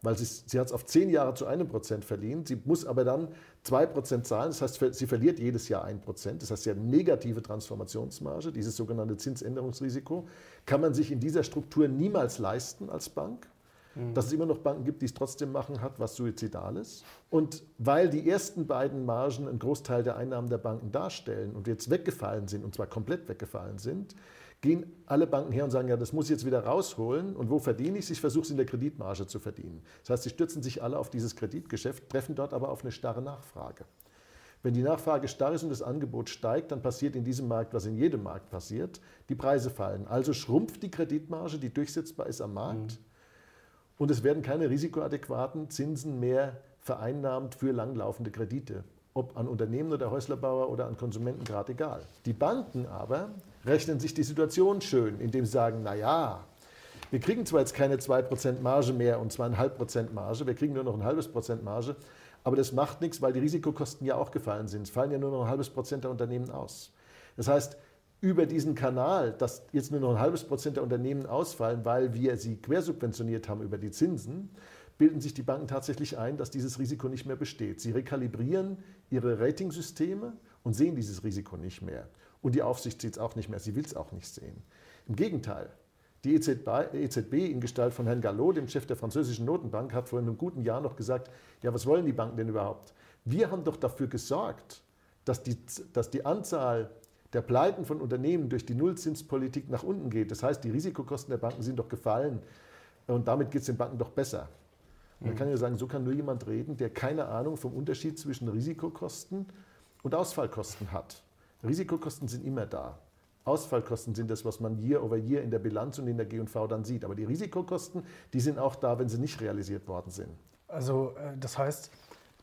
Weil sie, sie hat es auf zehn Jahre zu einem Prozent verdient, sie muss aber dann zwei Prozent zahlen, das heißt, sie verliert jedes Jahr ein Prozent, das heißt, sie hat negative Transformationsmarge, dieses sogenannte Zinsänderungsrisiko, kann man sich in dieser Struktur niemals leisten als Bank. Mhm. Dass es immer noch Banken gibt, die es trotzdem machen, hat was Suizidales. Und weil die ersten beiden Margen einen Großteil der Einnahmen der Banken darstellen und jetzt weggefallen sind, und zwar komplett weggefallen sind, gehen alle Banken her und sagen, ja, das muss ich jetzt wieder rausholen. Und wo verdiene ich es? Ich versuche es in der Kreditmarge zu verdienen. Das heißt, sie stürzen sich alle auf dieses Kreditgeschäft, treffen dort aber auf eine starre Nachfrage. Wenn die Nachfrage starr ist und das Angebot steigt, dann passiert in diesem Markt, was in jedem Markt passiert, die Preise fallen. Also schrumpft die Kreditmarge, die durchsetzbar ist am Markt. Mhm. Und es werden keine risikoadäquaten Zinsen mehr vereinnahmt für langlaufende Kredite. Ob an Unternehmen oder Häuslerbauer oder an Konsumenten, gerade egal. Die Banken aber rechnen sich die Situation schön, indem sie sagen, naja, wir kriegen zwar jetzt keine 2% Marge mehr und 2,5% Marge, wir kriegen nur noch ein halbes Prozent Marge, aber das macht nichts, weil die Risikokosten ja auch gefallen sind. Es fallen ja nur noch ein halbes Prozent der Unternehmen aus. Das heißt, über diesen Kanal, dass jetzt nur noch ein halbes Prozent der Unternehmen ausfallen, weil wir sie quersubventioniert haben über die Zinsen, bilden sich die Banken tatsächlich ein, dass dieses Risiko nicht mehr besteht. Sie rekalibrieren ihre Ratingsysteme und sehen dieses Risiko nicht mehr. Und die Aufsicht sieht es auch nicht mehr, sie will es auch nicht sehen. Im Gegenteil, die EZB, in Gestalt von Herrn Gallo, dem Chef der französischen Notenbank, hat vor einem guten Jahr noch gesagt, ja, was wollen die Banken denn überhaupt? Wir haben doch dafür gesorgt, dass die, dass die Anzahl der Pleiten von Unternehmen durch die Nullzinspolitik nach unten geht. Das heißt, die Risikokosten der Banken sind doch gefallen und damit geht es den Banken doch besser. Man kann ja sagen, so kann nur jemand reden, der keine Ahnung vom Unterschied zwischen Risikokosten und Ausfallkosten hat. Risikokosten sind immer da. Ausfallkosten sind das, was man year over year in der Bilanz und in der G&V dann sieht. Aber die Risikokosten, die sind auch da, wenn sie nicht realisiert worden sind. Also äh, das heißt,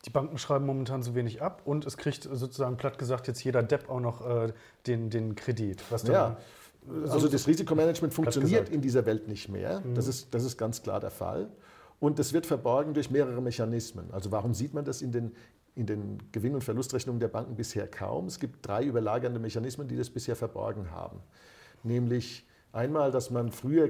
die Banken schreiben momentan so wenig ab und es kriegt sozusagen platt gesagt jetzt jeder Depp auch noch äh, den, den Kredit. Was ja, also das Risikomanagement funktioniert in dieser Welt nicht mehr. Mhm. Das, ist, das ist ganz klar der Fall. Und das wird verborgen durch mehrere Mechanismen. Also warum sieht man das in den, in den Gewinn- und Verlustrechnungen der Banken bisher kaum? Es gibt drei überlagernde Mechanismen, die das bisher verborgen haben. Nämlich einmal, dass man früher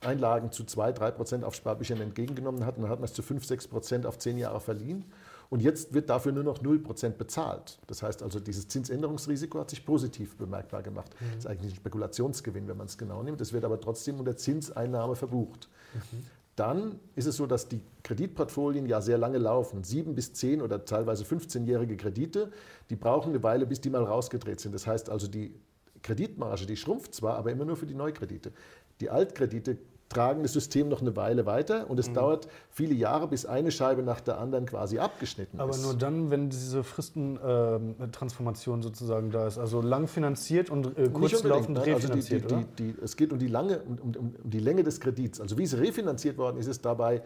Einlagen zu 2, 3 Prozent auf Sparbüchern entgegengenommen hat und dann hat man es zu 5, 6 Prozent auf 10 Jahre verliehen. Und jetzt wird dafür nur noch 0 Prozent bezahlt. Das heißt also, dieses Zinsänderungsrisiko hat sich positiv bemerkbar gemacht. Mhm. Das ist eigentlich ein Spekulationsgewinn, wenn man es genau nimmt. Das wird aber trotzdem unter Zinseinnahme verbucht. Mhm. Dann ist es so, dass die Kreditportfolien ja sehr lange laufen. Sieben bis zehn oder teilweise 15-jährige Kredite, die brauchen eine Weile, bis die mal rausgedreht sind. Das heißt also, die Kreditmarge, die schrumpft zwar, aber immer nur für die Neukredite. Die Altkredite tragen das System noch eine Weile weiter und es mhm. dauert viele Jahre, bis eine Scheibe nach der anderen quasi abgeschnitten Aber ist. Aber nur dann, wenn diese Fristentransformation äh, sozusagen da ist, also lang finanziert und äh, kurzlaufend refinanziert, also die, die, die, Es geht um die, lange, um, um, um, die Länge des Kredits. Also wie es refinanziert worden ist, ist dabei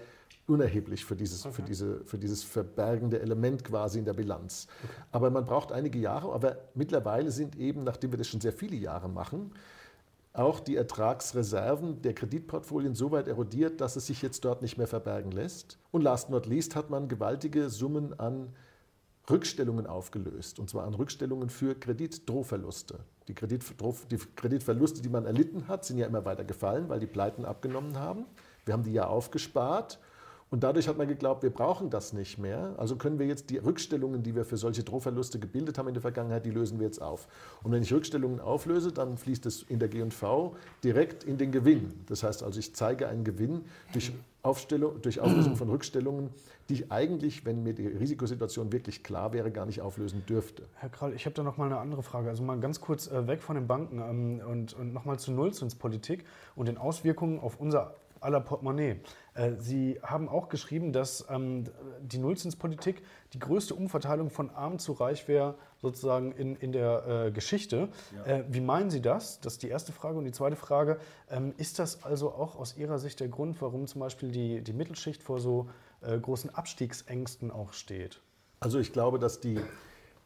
unerheblich für dieses, okay. für, diese, für dieses verbergende Element quasi in der Bilanz. Okay. Aber man braucht einige Jahre, aber mittlerweile sind eben, nachdem wir das schon sehr viele Jahre machen, auch die Ertragsreserven der Kreditportfolien so weit erodiert, dass es sich jetzt dort nicht mehr verbergen lässt. Und last not least hat man gewaltige Summen an Rückstellungen aufgelöst, und zwar an Rückstellungen für Kreditdrohverluste. Die, Kreditdroh, die Kreditverluste, die man erlitten hat, sind ja immer weiter gefallen, weil die Pleiten abgenommen haben. Wir haben die ja aufgespart und dadurch hat man geglaubt, wir brauchen das nicht mehr. Also können wir jetzt die Rückstellungen, die wir für solche Drohverluste gebildet haben in der Vergangenheit, die lösen wir jetzt auf. Und wenn ich Rückstellungen auflöse, dann fließt es in der G&V direkt in den Gewinn. Das heißt also, ich zeige einen Gewinn durch, Aufstellung, durch Auflösung von Rückstellungen, die ich eigentlich, wenn mir die Risikosituation wirklich klar wäre, gar nicht auflösen dürfte. Herr Krall, ich habe da noch mal eine andere Frage. Also mal ganz kurz äh, weg von den Banken ähm, und, und noch mal zur Nullzinspolitik und den Auswirkungen auf unser aller Portemonnaie. Äh, Sie haben auch geschrieben, dass ähm, die Nullzinspolitik die größte Umverteilung von arm zu reich wäre, sozusagen in, in der äh, Geschichte. Ja. Äh, wie meinen Sie das? Das ist die erste Frage. Und die zweite Frage, ähm, ist das also auch aus Ihrer Sicht der Grund, warum zum Beispiel die, die Mittelschicht vor so äh, großen Abstiegsängsten auch steht? Also ich glaube, dass die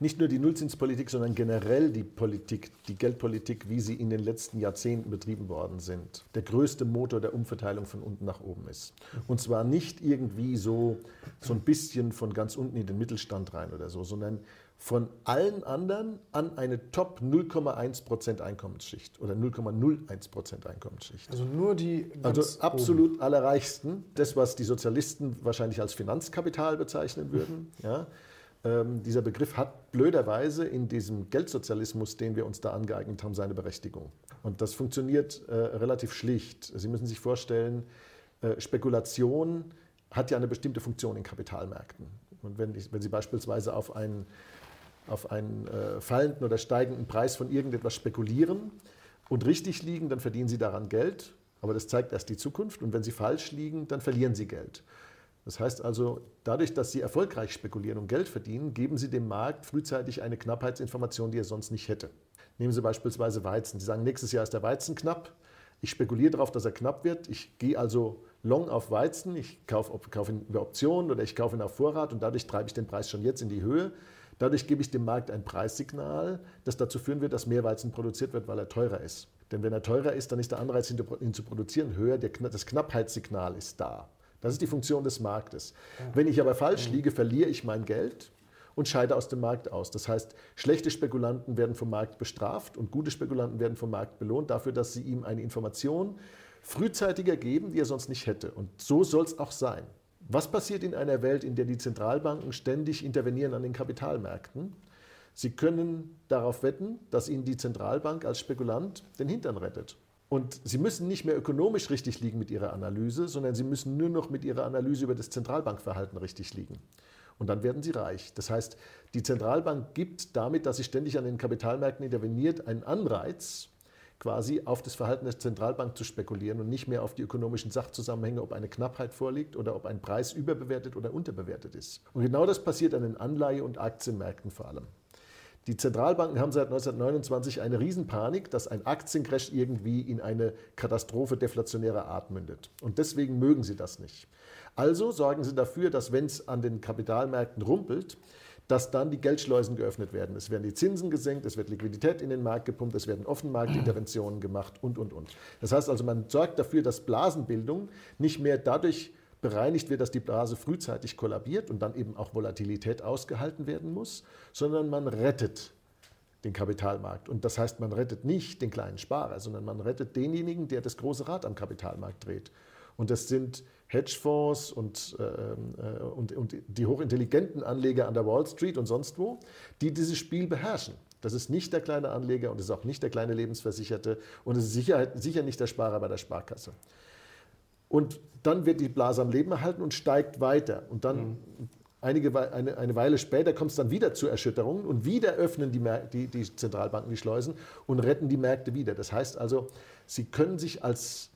nicht nur die Nullzinspolitik, sondern generell die Politik, die Geldpolitik, wie sie in den letzten Jahrzehnten betrieben worden sind, der größte Motor der Umverteilung von unten nach oben ist. Und zwar nicht irgendwie so, so ein bisschen von ganz unten in den Mittelstand rein oder so, sondern von allen anderen an eine Top 0,1% Einkommensschicht oder 0,01% Einkommensschicht. Also nur die Also absolut oben. allerreichsten, das was die Sozialisten wahrscheinlich als Finanzkapital bezeichnen würden, ja, ähm, dieser Begriff hat blöderweise in diesem Geldsozialismus, den wir uns da angeeignet haben, seine Berechtigung. Und das funktioniert äh, relativ schlicht. Sie müssen sich vorstellen, äh, Spekulation hat ja eine bestimmte Funktion in Kapitalmärkten. Und wenn, ich, wenn Sie beispielsweise auf einen, auf einen äh, fallenden oder steigenden Preis von irgendetwas spekulieren, und richtig liegen, dann verdienen Sie daran Geld, aber das zeigt erst die Zukunft. Und wenn Sie falsch liegen, dann verlieren Sie Geld. Das heißt also, dadurch, dass Sie erfolgreich spekulieren und Geld verdienen, geben Sie dem Markt frühzeitig eine Knappheitsinformation, die er sonst nicht hätte. Nehmen Sie beispielsweise Weizen. Sie sagen, nächstes Jahr ist der Weizen knapp. Ich spekuliere darauf, dass er knapp wird. Ich gehe also long auf Weizen. Ich kaufe, kaufe ihn über Optionen oder ich kaufe ihn auf Vorrat und dadurch treibe ich den Preis schon jetzt in die Höhe. Dadurch gebe ich dem Markt ein Preissignal, das dazu führen wird, dass mehr Weizen produziert wird, weil er teurer ist. Denn wenn er teurer ist, dann ist der Anreiz, ihn zu produzieren, höher. Das Knappheitssignal ist da. Das ist die Funktion des Marktes. Wenn ich aber falsch liege, verliere ich mein Geld und scheide aus dem Markt aus. Das heißt, schlechte Spekulanten werden vom Markt bestraft und gute Spekulanten werden vom Markt belohnt dafür, dass sie ihm eine Information frühzeitiger geben, die er sonst nicht hätte. Und so soll es auch sein. Was passiert in einer Welt, in der die Zentralbanken ständig intervenieren an den Kapitalmärkten? Sie können darauf wetten, dass Ihnen die Zentralbank als Spekulant den Hintern rettet. Und Sie müssen nicht mehr ökonomisch richtig liegen mit Ihrer Analyse, sondern Sie müssen nur noch mit Ihrer Analyse über das Zentralbankverhalten richtig liegen. Und dann werden Sie reich. Das heißt, die Zentralbank gibt damit, dass sie ständig an den Kapitalmärkten interveniert, einen Anreiz, quasi auf das Verhalten der Zentralbank zu spekulieren und nicht mehr auf die ökonomischen Sachzusammenhänge, ob eine Knappheit vorliegt oder ob ein Preis überbewertet oder unterbewertet ist. Und genau das passiert an den Anleihe- und Aktienmärkten vor allem. Die Zentralbanken haben seit 1929 eine Riesenpanik, dass ein Aktiencrash irgendwie in eine Katastrophe deflationärer Art mündet. Und deswegen mögen sie das nicht. Also sorgen sie dafür, dass wenn es an den Kapitalmärkten rumpelt, dass dann die Geldschleusen geöffnet werden. Es werden die Zinsen gesenkt, es wird Liquidität in den Markt gepumpt, es werden Offenmarktinterventionen gemacht und, und, und. Das heißt also, man sorgt dafür, dass Blasenbildung nicht mehr dadurch bereinigt wird, dass die Blase frühzeitig kollabiert und dann eben auch Volatilität ausgehalten werden muss, sondern man rettet den Kapitalmarkt. Und das heißt, man rettet nicht den kleinen Sparer, sondern man rettet denjenigen, der das große Rad am Kapitalmarkt dreht. Und das sind Hedgefonds und, äh, äh, und, und die hochintelligenten Anleger an der Wall Street und sonst wo, die dieses Spiel beherrschen. Das ist nicht der kleine Anleger und es ist auch nicht der kleine Lebensversicherte und es ist sicher, sicher nicht der Sparer bei der Sparkasse. Und dann wird die Blase am Leben erhalten und steigt weiter. Und dann mhm. einige, eine, eine Weile später kommt es dann wieder zu Erschütterungen und wieder öffnen die, die, die Zentralbanken die Schleusen und retten die Märkte wieder. Das heißt also, sie können sich als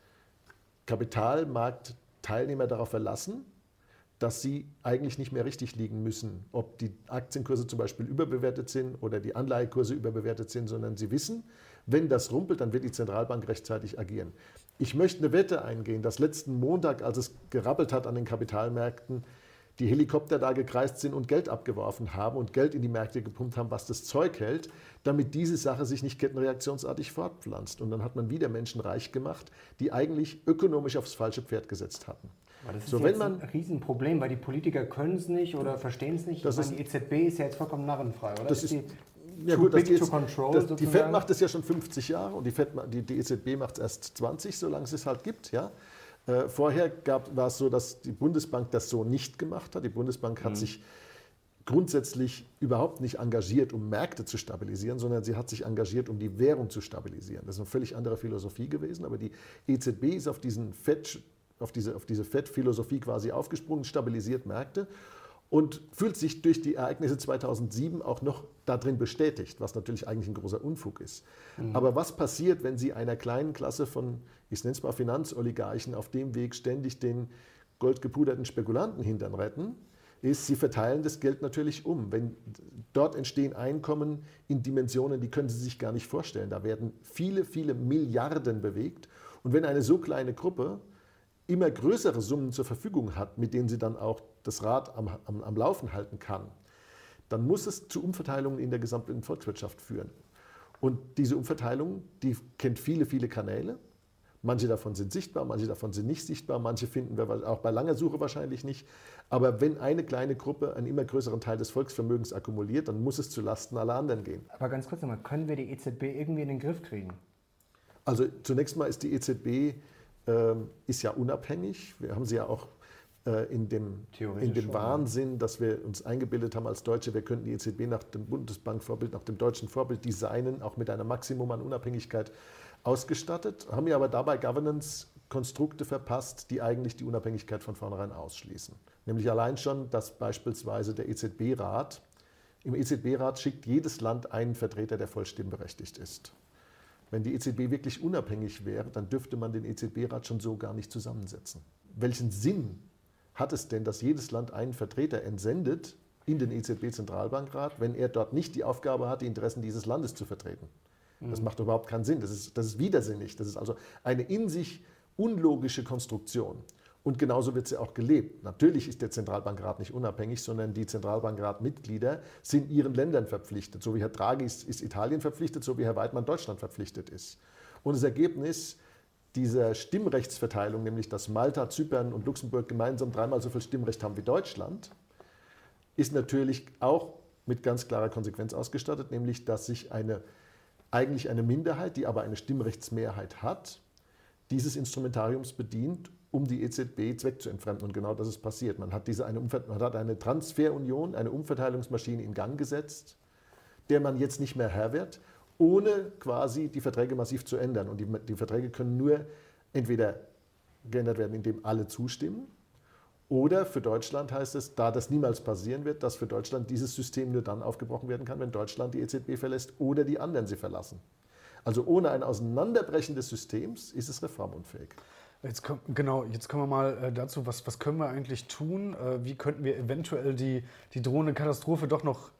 Kapitalmarktteilnehmer darauf verlassen, dass sie eigentlich nicht mehr richtig liegen müssen, ob die Aktienkurse zum Beispiel überbewertet sind oder die Anleihekurse überbewertet sind, sondern sie wissen, wenn das rumpelt, dann wird die Zentralbank rechtzeitig agieren. Ich möchte eine Wette eingehen, dass letzten Montag, als es gerappelt hat an den Kapitalmärkten, die Helikopter da gekreist sind und Geld abgeworfen haben und Geld in die Märkte gepumpt haben, was das Zeug hält, damit diese Sache sich nicht kettenreaktionsartig fortpflanzt. Und dann hat man wieder Menschen reich gemacht, die eigentlich ökonomisch aufs falsche Pferd gesetzt hatten. Aber das ist so, wenn man, ein Riesenproblem, weil die Politiker können es nicht oder verstehen es nicht. Das meine, die EZB ist ja jetzt vollkommen narrenfrei, oder? Das ist, ist ja, gut, das jetzt, das, die Fed macht es ja schon 50 Jahre und die, Fed, die, die EZB macht es erst 20, solange es es halt gibt. Ja? Äh, vorher gab, war es so, dass die Bundesbank das so nicht gemacht hat. Die Bundesbank hat mhm. sich grundsätzlich überhaupt nicht engagiert, um Märkte zu stabilisieren, sondern sie hat sich engagiert, um die Währung zu stabilisieren. Das ist eine völlig andere Philosophie gewesen, aber die EZB ist auf, diesen Fed, auf diese, auf diese Fed-Philosophie quasi aufgesprungen, stabilisiert Märkte und fühlt sich durch die Ereignisse 2007 auch noch darin bestätigt, was natürlich eigentlich ein großer Unfug ist. Mhm. Aber was passiert, wenn Sie einer kleinen Klasse von, ich nenne es mal Finanzoligarchen, auf dem Weg ständig den goldgepuderten Spekulanten hintern retten? ist, sie verteilen das Geld natürlich um. Wenn dort entstehen Einkommen in Dimensionen, die können Sie sich gar nicht vorstellen. Da werden viele, viele Milliarden bewegt. Und wenn eine so kleine Gruppe immer größere Summen zur Verfügung hat, mit denen sie dann auch das Rad am, am, am Laufen halten kann, dann muss es zu Umverteilungen in der gesamten Volkswirtschaft führen. Und diese Umverteilung, die kennt viele, viele Kanäle. Manche davon sind sichtbar, manche davon sind nicht sichtbar, manche finden wir auch bei langer Suche wahrscheinlich nicht. Aber wenn eine kleine Gruppe einen immer größeren Teil des Volksvermögens akkumuliert, dann muss es zu Lasten aller anderen gehen. Aber ganz kurz nochmal, können wir die EZB irgendwie in den Griff kriegen? Also zunächst mal ist die EZB äh, ist ja unabhängig. Wir haben sie ja auch in dem, in dem Wahnsinn, dass wir uns eingebildet haben als Deutsche, wir könnten die EZB nach dem Bundesbankvorbild, nach dem deutschen Vorbild designen, auch mit einem Maximum an Unabhängigkeit ausgestattet, haben ja aber dabei Governance-Konstrukte verpasst, die eigentlich die Unabhängigkeit von vornherein ausschließen. Nämlich allein schon, dass beispielsweise der EZB-Rat, im EZB-Rat schickt jedes Land einen Vertreter, der voll stimmberechtigt ist. Wenn die EZB wirklich unabhängig wäre, dann dürfte man den EZB-Rat schon so gar nicht zusammensetzen. Welchen Sinn hat es denn, dass jedes Land einen Vertreter entsendet in den EZB-Zentralbankrat, wenn er dort nicht die Aufgabe hat, die Interessen dieses Landes zu vertreten? Das macht überhaupt keinen Sinn. Das ist, das ist widersinnig. Das ist also eine in sich unlogische Konstruktion. Und genauso wird sie auch gelebt. Natürlich ist der Zentralbankrat nicht unabhängig, sondern die Zentralbankratmitglieder sind ihren Ländern verpflichtet. So wie Herr Draghi ist, ist Italien verpflichtet, so wie Herr Weidmann Deutschland verpflichtet ist. Und das Ergebnis dieser Stimmrechtsverteilung, nämlich dass Malta, Zypern und Luxemburg gemeinsam dreimal so viel Stimmrecht haben wie Deutschland, ist natürlich auch mit ganz klarer Konsequenz ausgestattet, nämlich dass sich eine, eigentlich eine Minderheit, die aber eine Stimmrechtsmehrheit hat, dieses Instrumentariums bedient, um die EZB zweckzuentfremden. Und genau das ist passiert. Man hat, diese eine, man hat eine Transferunion, eine Umverteilungsmaschine in Gang gesetzt, der man jetzt nicht mehr Herr wird, ohne quasi die Verträge massiv zu ändern. Und die, die Verträge können nur entweder geändert werden, indem alle zustimmen, oder für Deutschland heißt es, da das niemals passieren wird, dass für Deutschland dieses System nur dann aufgebrochen werden kann, wenn Deutschland die EZB verlässt oder die anderen sie verlassen. Also ohne ein Auseinanderbrechen des Systems ist es reformunfähig. Jetzt komm, genau, jetzt kommen wir mal äh, dazu, was, was können wir eigentlich tun? Äh, wie könnten wir eventuell die, die drohende Katastrophe doch noch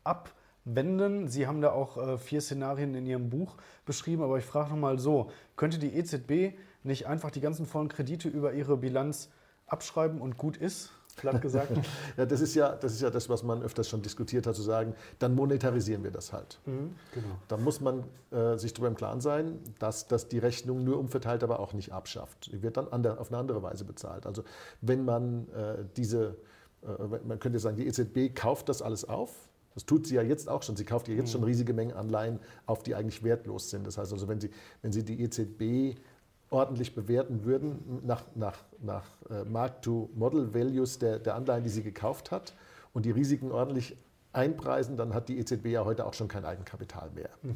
abwenden? Sie haben da auch äh, vier Szenarien in Ihrem Buch beschrieben, aber ich frage nochmal so, könnte die EZB nicht einfach die ganzen vollen Kredite über ihre Bilanz abschreiben und gut ist? platt gesagt. ja, das ist ja, das ist ja das, was man öfters schon diskutiert hat, zu sagen, dann monetarisieren wir das halt. Mhm, genau. Da muss man äh, sich darüber im Klaren sein, dass, dass die Rechnung nur umverteilt, aber auch nicht abschafft. Die wird dann ander, auf eine andere Weise bezahlt. Also wenn man äh, diese, äh, man könnte sagen, die EZB kauft das alles auf, das tut sie ja jetzt auch schon. Sie kauft ja jetzt schon mhm. riesige Mengen Anleihen auf, die eigentlich wertlos sind. Das heißt also, wenn Sie, wenn Sie die EZB ordentlich bewerten würden nach, nach, nach äh, Mark-to-Model-Values der, der Anleihen, die sie gekauft hat und die Risiken ordentlich einpreisen, dann hat die EZB ja heute auch schon kein Eigenkapital mehr. Mhm.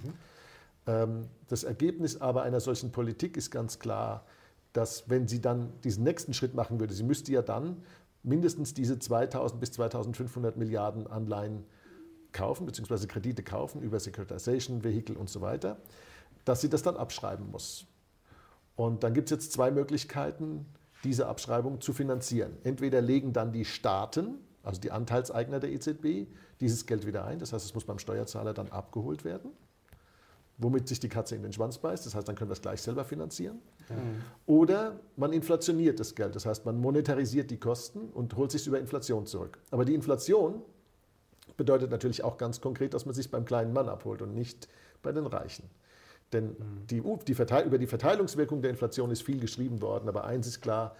Ähm, das Ergebnis aber einer solchen Politik ist ganz klar, dass wenn sie dann diesen nächsten Schritt machen würde, sie müsste ja dann mindestens diese 2000 bis 2500 Milliarden Anleihen kaufen, beziehungsweise Kredite kaufen über Securitization, Vehikel und so weiter, dass sie das dann abschreiben muss. Und dann gibt es jetzt zwei Möglichkeiten, diese Abschreibung zu finanzieren. Entweder legen dann die Staaten, also die Anteilseigner der EZB, dieses Geld wieder ein. Das heißt, es muss beim Steuerzahler dann abgeholt werden, womit sich die Katze in den Schwanz beißt. Das heißt, dann können wir es gleich selber finanzieren. Mhm. Oder man inflationiert das Geld. Das heißt, man monetarisiert die Kosten und holt sich über Inflation zurück. Aber die Inflation bedeutet natürlich auch ganz konkret, dass man sich beim kleinen Mann abholt und nicht bei den Reichen. Denn die, die über die Verteilungswirkung der Inflation ist viel geschrieben worden, aber eins ist klar,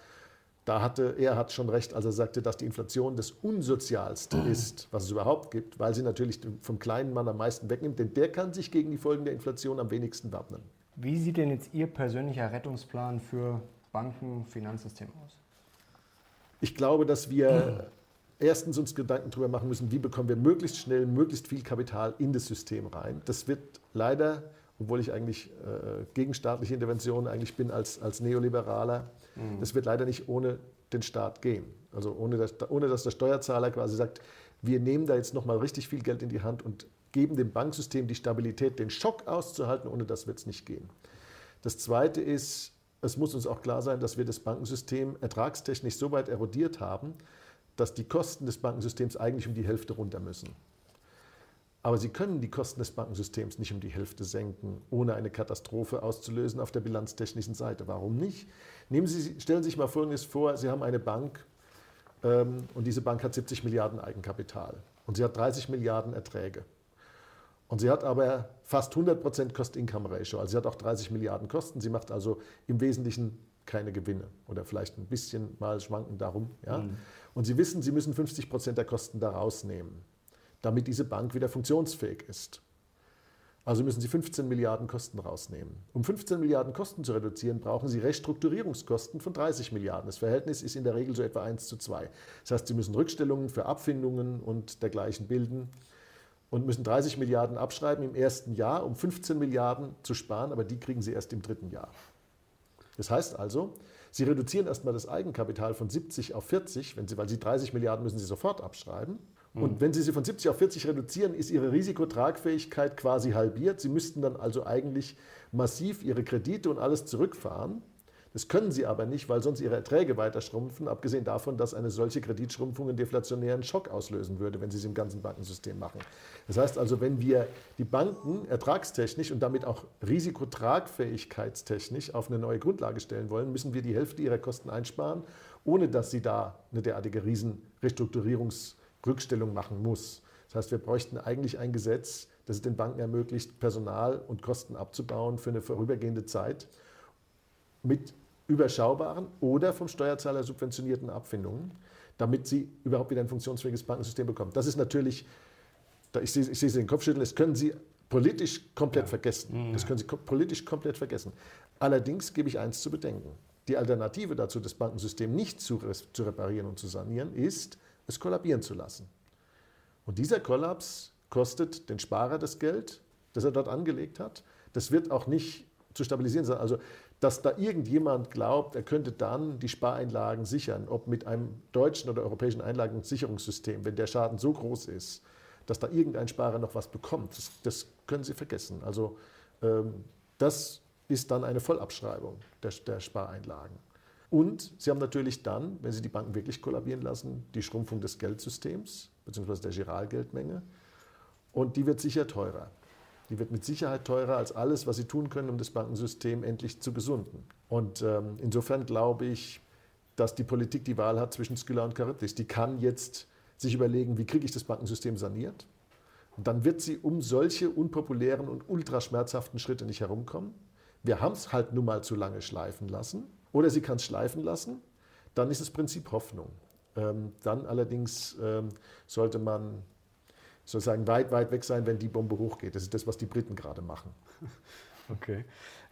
da hatte, er hat schon recht, als er sagte, dass die Inflation das Unsozialste ist, was es überhaupt gibt, weil sie natürlich vom kleinen Mann am meisten wegnimmt, denn der kann sich gegen die Folgen der Inflation am wenigsten wappnen. Wie sieht denn jetzt Ihr persönlicher Rettungsplan für Banken, Finanzsystem aus? Ich glaube, dass wir erstens uns Gedanken darüber machen müssen, wie bekommen wir möglichst schnell möglichst viel Kapital in das System rein. Das wird leider obwohl ich eigentlich äh, gegen staatliche Interventionen eigentlich bin als, als Neoliberaler. Mhm. Das wird leider nicht ohne den Staat gehen. Also ohne dass, ohne dass der Steuerzahler quasi sagt, wir nehmen da jetzt nochmal richtig viel Geld in die Hand und geben dem Banksystem die Stabilität, den Schock auszuhalten, ohne das wird es nicht gehen. Das Zweite ist, es muss uns auch klar sein, dass wir das Bankensystem ertragstechnisch so weit erodiert haben, dass die Kosten des Bankensystems eigentlich um die Hälfte runter müssen. Aber Sie können die Kosten des Bankensystems nicht um die Hälfte senken, ohne eine Katastrophe auszulösen auf der bilanztechnischen Seite. Warum nicht? Nehmen Sie, stellen Sie sich mal Folgendes vor, Sie haben eine Bank ähm, und diese Bank hat 70 Milliarden Eigenkapital und sie hat 30 Milliarden Erträge. Und sie hat aber fast 100% Cost-Income-Ratio, also sie hat auch 30 Milliarden Kosten. Sie macht also im Wesentlichen keine Gewinne oder vielleicht ein bisschen mal schwanken darum. Ja? Mhm. Und Sie wissen, Sie müssen 50% der Kosten da rausnehmen damit diese Bank wieder funktionsfähig ist. Also müssen Sie 15 Milliarden Kosten rausnehmen. Um 15 Milliarden Kosten zu reduzieren, brauchen Sie Restrukturierungskosten von 30 Milliarden. Das Verhältnis ist in der Regel so etwa 1 zu 2. Das heißt, Sie müssen Rückstellungen für Abfindungen und dergleichen bilden und müssen 30 Milliarden abschreiben im ersten Jahr, um 15 Milliarden zu sparen, aber die kriegen Sie erst im dritten Jahr. Das heißt also, Sie reduzieren erstmal das Eigenkapital von 70 auf 40, wenn Sie, weil Sie 30 Milliarden müssen Sie sofort abschreiben Und wenn Sie sie von 70 auf 40 reduzieren, ist Ihre Risikotragfähigkeit quasi halbiert. Sie müssten dann also eigentlich massiv Ihre Kredite und alles zurückfahren. Das können sie aber nicht, weil sonst ihre Erträge weiter schrumpfen, abgesehen davon, dass eine solche Kreditschrumpfung einen deflationären Schock auslösen würde, wenn sie es im ganzen Bankensystem machen. Das heißt also, wenn wir die Banken ertragstechnisch und damit auch risikotragfähigkeitstechnisch auf eine neue Grundlage stellen wollen, müssen wir die Hälfte ihrer Kosten einsparen, ohne dass sie da eine derartige Riesenrestrukturierungsrückstellung machen muss. Das heißt, wir bräuchten eigentlich ein Gesetz, das es den Banken ermöglicht, Personal und Kosten abzubauen für eine vorübergehende Zeit mit überschaubaren oder vom Steuerzahler subventionierten Abfindungen, damit sie überhaupt wieder ein funktionsfähiges Bankensystem bekommen. Das ist natürlich, ich sehe, ich sehe Sie den Kopf schütteln, das können Sie politisch komplett ja. vergessen. Mhm. Das können Sie politisch komplett vergessen. Allerdings gebe ich eins zu bedenken. Die Alternative dazu, das Bankensystem nicht zu, zu reparieren und zu sanieren, ist, es kollabieren zu lassen. Und dieser Kollaps kostet den Sparer das Geld, das er dort angelegt hat. Das wird auch nicht zu stabilisieren sein. Also dass da irgendjemand glaubt, er könnte dann die Spareinlagen sichern, ob mit einem deutschen oder europäischen Einlagensicherungssystem, wenn der Schaden so groß ist, dass da irgendein Sparer noch was bekommt, das, das können Sie vergessen. Also ähm, das ist dann eine Vollabschreibung der, der Spareinlagen. Und Sie haben natürlich dann, wenn Sie die Banken wirklich kollabieren lassen, die Schrumpfung des Geldsystems bzw. der Giralgeldmenge. Und die wird sicher teurer. Die wird mit Sicherheit teurer als alles, was sie tun können, um das Bankensystem endlich zu gesunden. Und ähm, insofern glaube ich, dass die Politik die Wahl hat zwischen Skylla und Charybdis. Die kann jetzt sich überlegen, wie kriege ich das Bankensystem saniert. Und dann wird sie um solche unpopulären und ultraschmerzhaften Schritte nicht herumkommen. Wir haben es halt nun mal zu lange schleifen lassen. Oder sie kann es schleifen lassen. Dann ist das Prinzip Hoffnung. Ähm, dann allerdings ähm, sollte man sozusagen weit, weit weg sein, wenn die Bombe hochgeht. Das ist das, was die Briten gerade machen. Okay.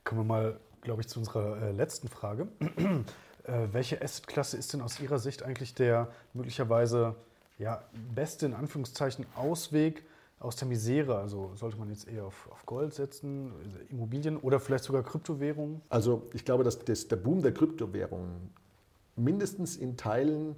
Kommen wir mal, glaube ich, zu unserer äh, letzten Frage. äh, welche Assetklasse ist denn aus Ihrer Sicht eigentlich der möglicherweise ja, beste, in Anführungszeichen, Ausweg aus der Misere? Also sollte man jetzt eher auf, auf Gold setzen, Immobilien oder vielleicht sogar Kryptowährungen? Also ich glaube, dass das, der Boom der Kryptowährungen mindestens in Teilen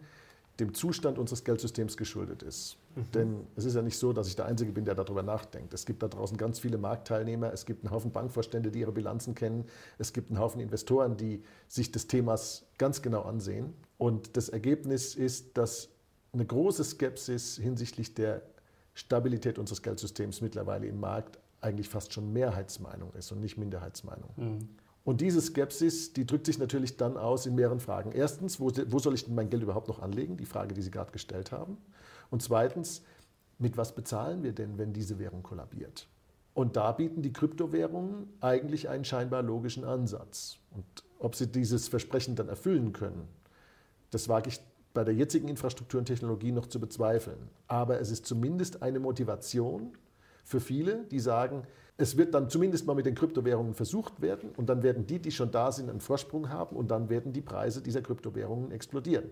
dem Zustand unseres Geldsystems geschuldet ist. Mhm. Denn es ist ja nicht so, dass ich der Einzige bin, der darüber nachdenkt. Es gibt da draußen ganz viele Marktteilnehmer, es gibt einen Haufen Bankvorstände, die ihre Bilanzen kennen, es gibt einen Haufen Investoren, die sich des Themas ganz genau ansehen. Und das Ergebnis ist, dass eine große Skepsis hinsichtlich der Stabilität unseres Geldsystems mittlerweile im Markt eigentlich fast schon Mehrheitsmeinung ist und nicht Minderheitsmeinung. Mhm. Und diese Skepsis, die drückt sich natürlich dann aus in mehreren Fragen. Erstens, wo, wo soll ich denn mein Geld überhaupt noch anlegen? Die Frage, die Sie gerade gestellt haben. Und zweitens, mit was bezahlen wir denn, wenn diese Währung kollabiert? Und da bieten die Kryptowährungen eigentlich einen scheinbar logischen Ansatz. Und ob sie dieses Versprechen dann erfüllen können, das wage ich bei der jetzigen Infrastruktur und Technologie noch zu bezweifeln. Aber es ist zumindest eine Motivation für viele, die sagen, es wird dann zumindest mal mit den Kryptowährungen versucht werden und dann werden die, die schon da sind, einen Vorsprung haben und dann werden die Preise dieser Kryptowährungen explodieren.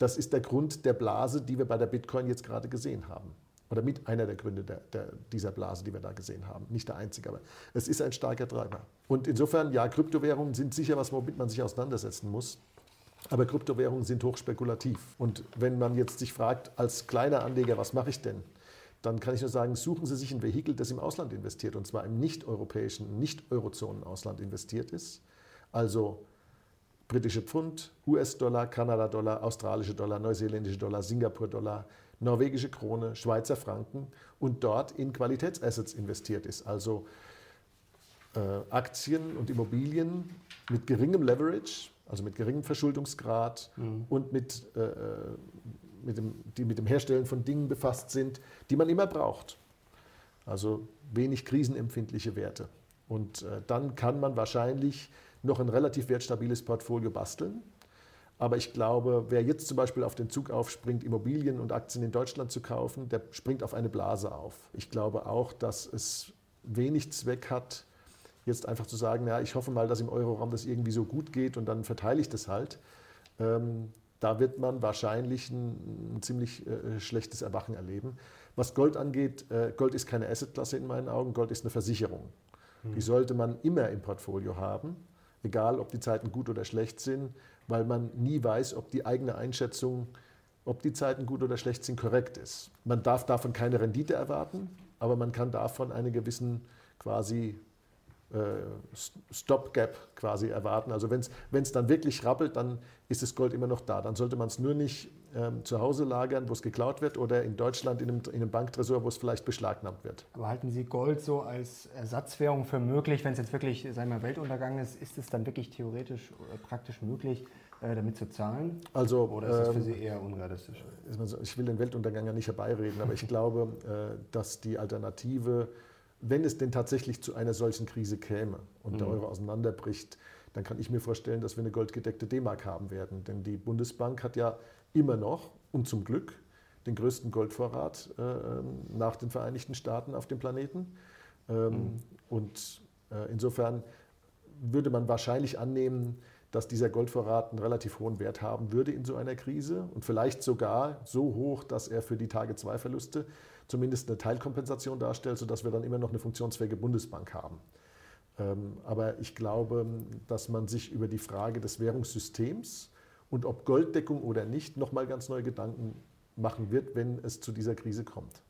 Das ist der Grund der Blase, die wir bei der Bitcoin jetzt gerade gesehen haben. Oder mit einer der Gründe der, der, dieser Blase, die wir da gesehen haben. Nicht der einzige, aber es ist ein starker Treiber. Und insofern, ja, Kryptowährungen sind sicher was, womit man sich auseinandersetzen muss. Aber Kryptowährungen sind hochspekulativ. Und wenn man jetzt sich fragt, als kleiner Anleger, was mache ich denn? Dann kann ich nur sagen, suchen Sie sich ein Vehikel, das im Ausland investiert, und zwar im nicht-europäischen, nicht-Eurozonen-Ausland investiert ist. Also britische Pfund, US-Dollar, Kanada-Dollar, australische Dollar, neuseeländische Dollar, Singapur-Dollar, norwegische Krone, Schweizer Franken und dort in Qualitätsassets investiert ist, also äh, Aktien und Immobilien mit geringem Leverage, also mit geringem Verschuldungsgrad mhm. und mit, äh, äh, mit dem, die mit dem Herstellen von Dingen befasst sind, die man immer braucht. Also wenig krisenempfindliche Werte. Und äh, dann kann man wahrscheinlich noch ein relativ wertstabiles Portfolio basteln. Aber ich glaube, wer jetzt zum Beispiel auf den Zug aufspringt, Immobilien und Aktien in Deutschland zu kaufen, der springt auf eine Blase auf. Ich glaube auch, dass es wenig Zweck hat, jetzt einfach zu sagen, ja, ich hoffe mal, dass im Euroraum das irgendwie so gut geht und dann verteile ich das halt. Ähm, da wird man wahrscheinlich ein, ein ziemlich äh, schlechtes Erwachen erleben. Was Gold angeht, äh, Gold ist keine Assetklasse in meinen Augen, Gold ist eine Versicherung. Hm. Die sollte man immer im Portfolio haben egal ob die Zeiten gut oder schlecht sind, weil man nie weiß, ob die eigene Einschätzung, ob die Zeiten gut oder schlecht sind, korrekt ist. Man darf davon keine Rendite erwarten, aber man kann davon einen gewissen quasi äh, Stopgap quasi erwarten. Also wenn es dann wirklich rappelt, dann ist das Gold immer noch da. Dann sollte man es nur nicht ähm, zu Hause lagern, wo es geklaut wird, oder in Deutschland in einem, in einem Banktresor, wo es vielleicht beschlagnahmt wird. Aber halten Sie Gold so als Ersatzwährung für möglich, wenn es jetzt wirklich, sagen wir, Weltuntergang ist, ist es dann wirklich theoretisch oder praktisch möglich, äh, damit zu zahlen? Also, oder ist das für ähm, Sie eher unrealistisch? Ich will den Weltuntergang ja nicht herbeireden, aber ich glaube, äh, dass die Alternative, wenn es denn tatsächlich zu einer solchen Krise käme und mhm. der Euro auseinanderbricht, dann kann ich mir vorstellen, dass wir eine goldgedeckte D-Mark haben werden. Denn die Bundesbank hat ja immer noch und zum Glück den größten Goldvorrat äh, nach den Vereinigten Staaten auf dem Planeten. Ähm, mhm. Und äh, insofern würde man wahrscheinlich annehmen, dass dieser Goldvorrat einen relativ hohen Wert haben würde in so einer Krise und vielleicht sogar so hoch, dass er für die Tage-2-Verluste zumindest eine Teilkompensation darstellt, sodass wir dann immer noch eine funktionsfähige Bundesbank haben. Ähm, aber ich glaube, dass man sich über die Frage des Währungssystems und ob Golddeckung oder nicht nochmal ganz neue Gedanken machen wird, wenn es zu dieser Krise kommt.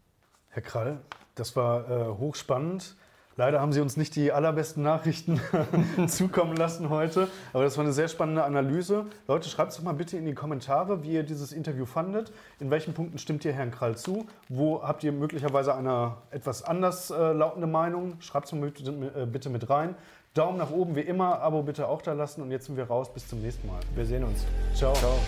Herr Krall, das war äh, hochspannend. Leider haben Sie uns nicht die allerbesten Nachrichten zukommen lassen heute, aber das war eine sehr spannende Analyse. Leute, schreibt es doch mal bitte in die Kommentare, wie ihr dieses Interview fandet. In welchen Punkten stimmt ihr Herrn Krall zu? Wo habt ihr möglicherweise eine etwas anders äh, lautende Meinung? Schreibt es mal bitte, äh, bitte mit rein. Daumen nach oben wie immer, Abo bitte auch da lassen und jetzt sind wir raus. Bis zum nächsten Mal. Wir sehen uns. Ciao. Ciao.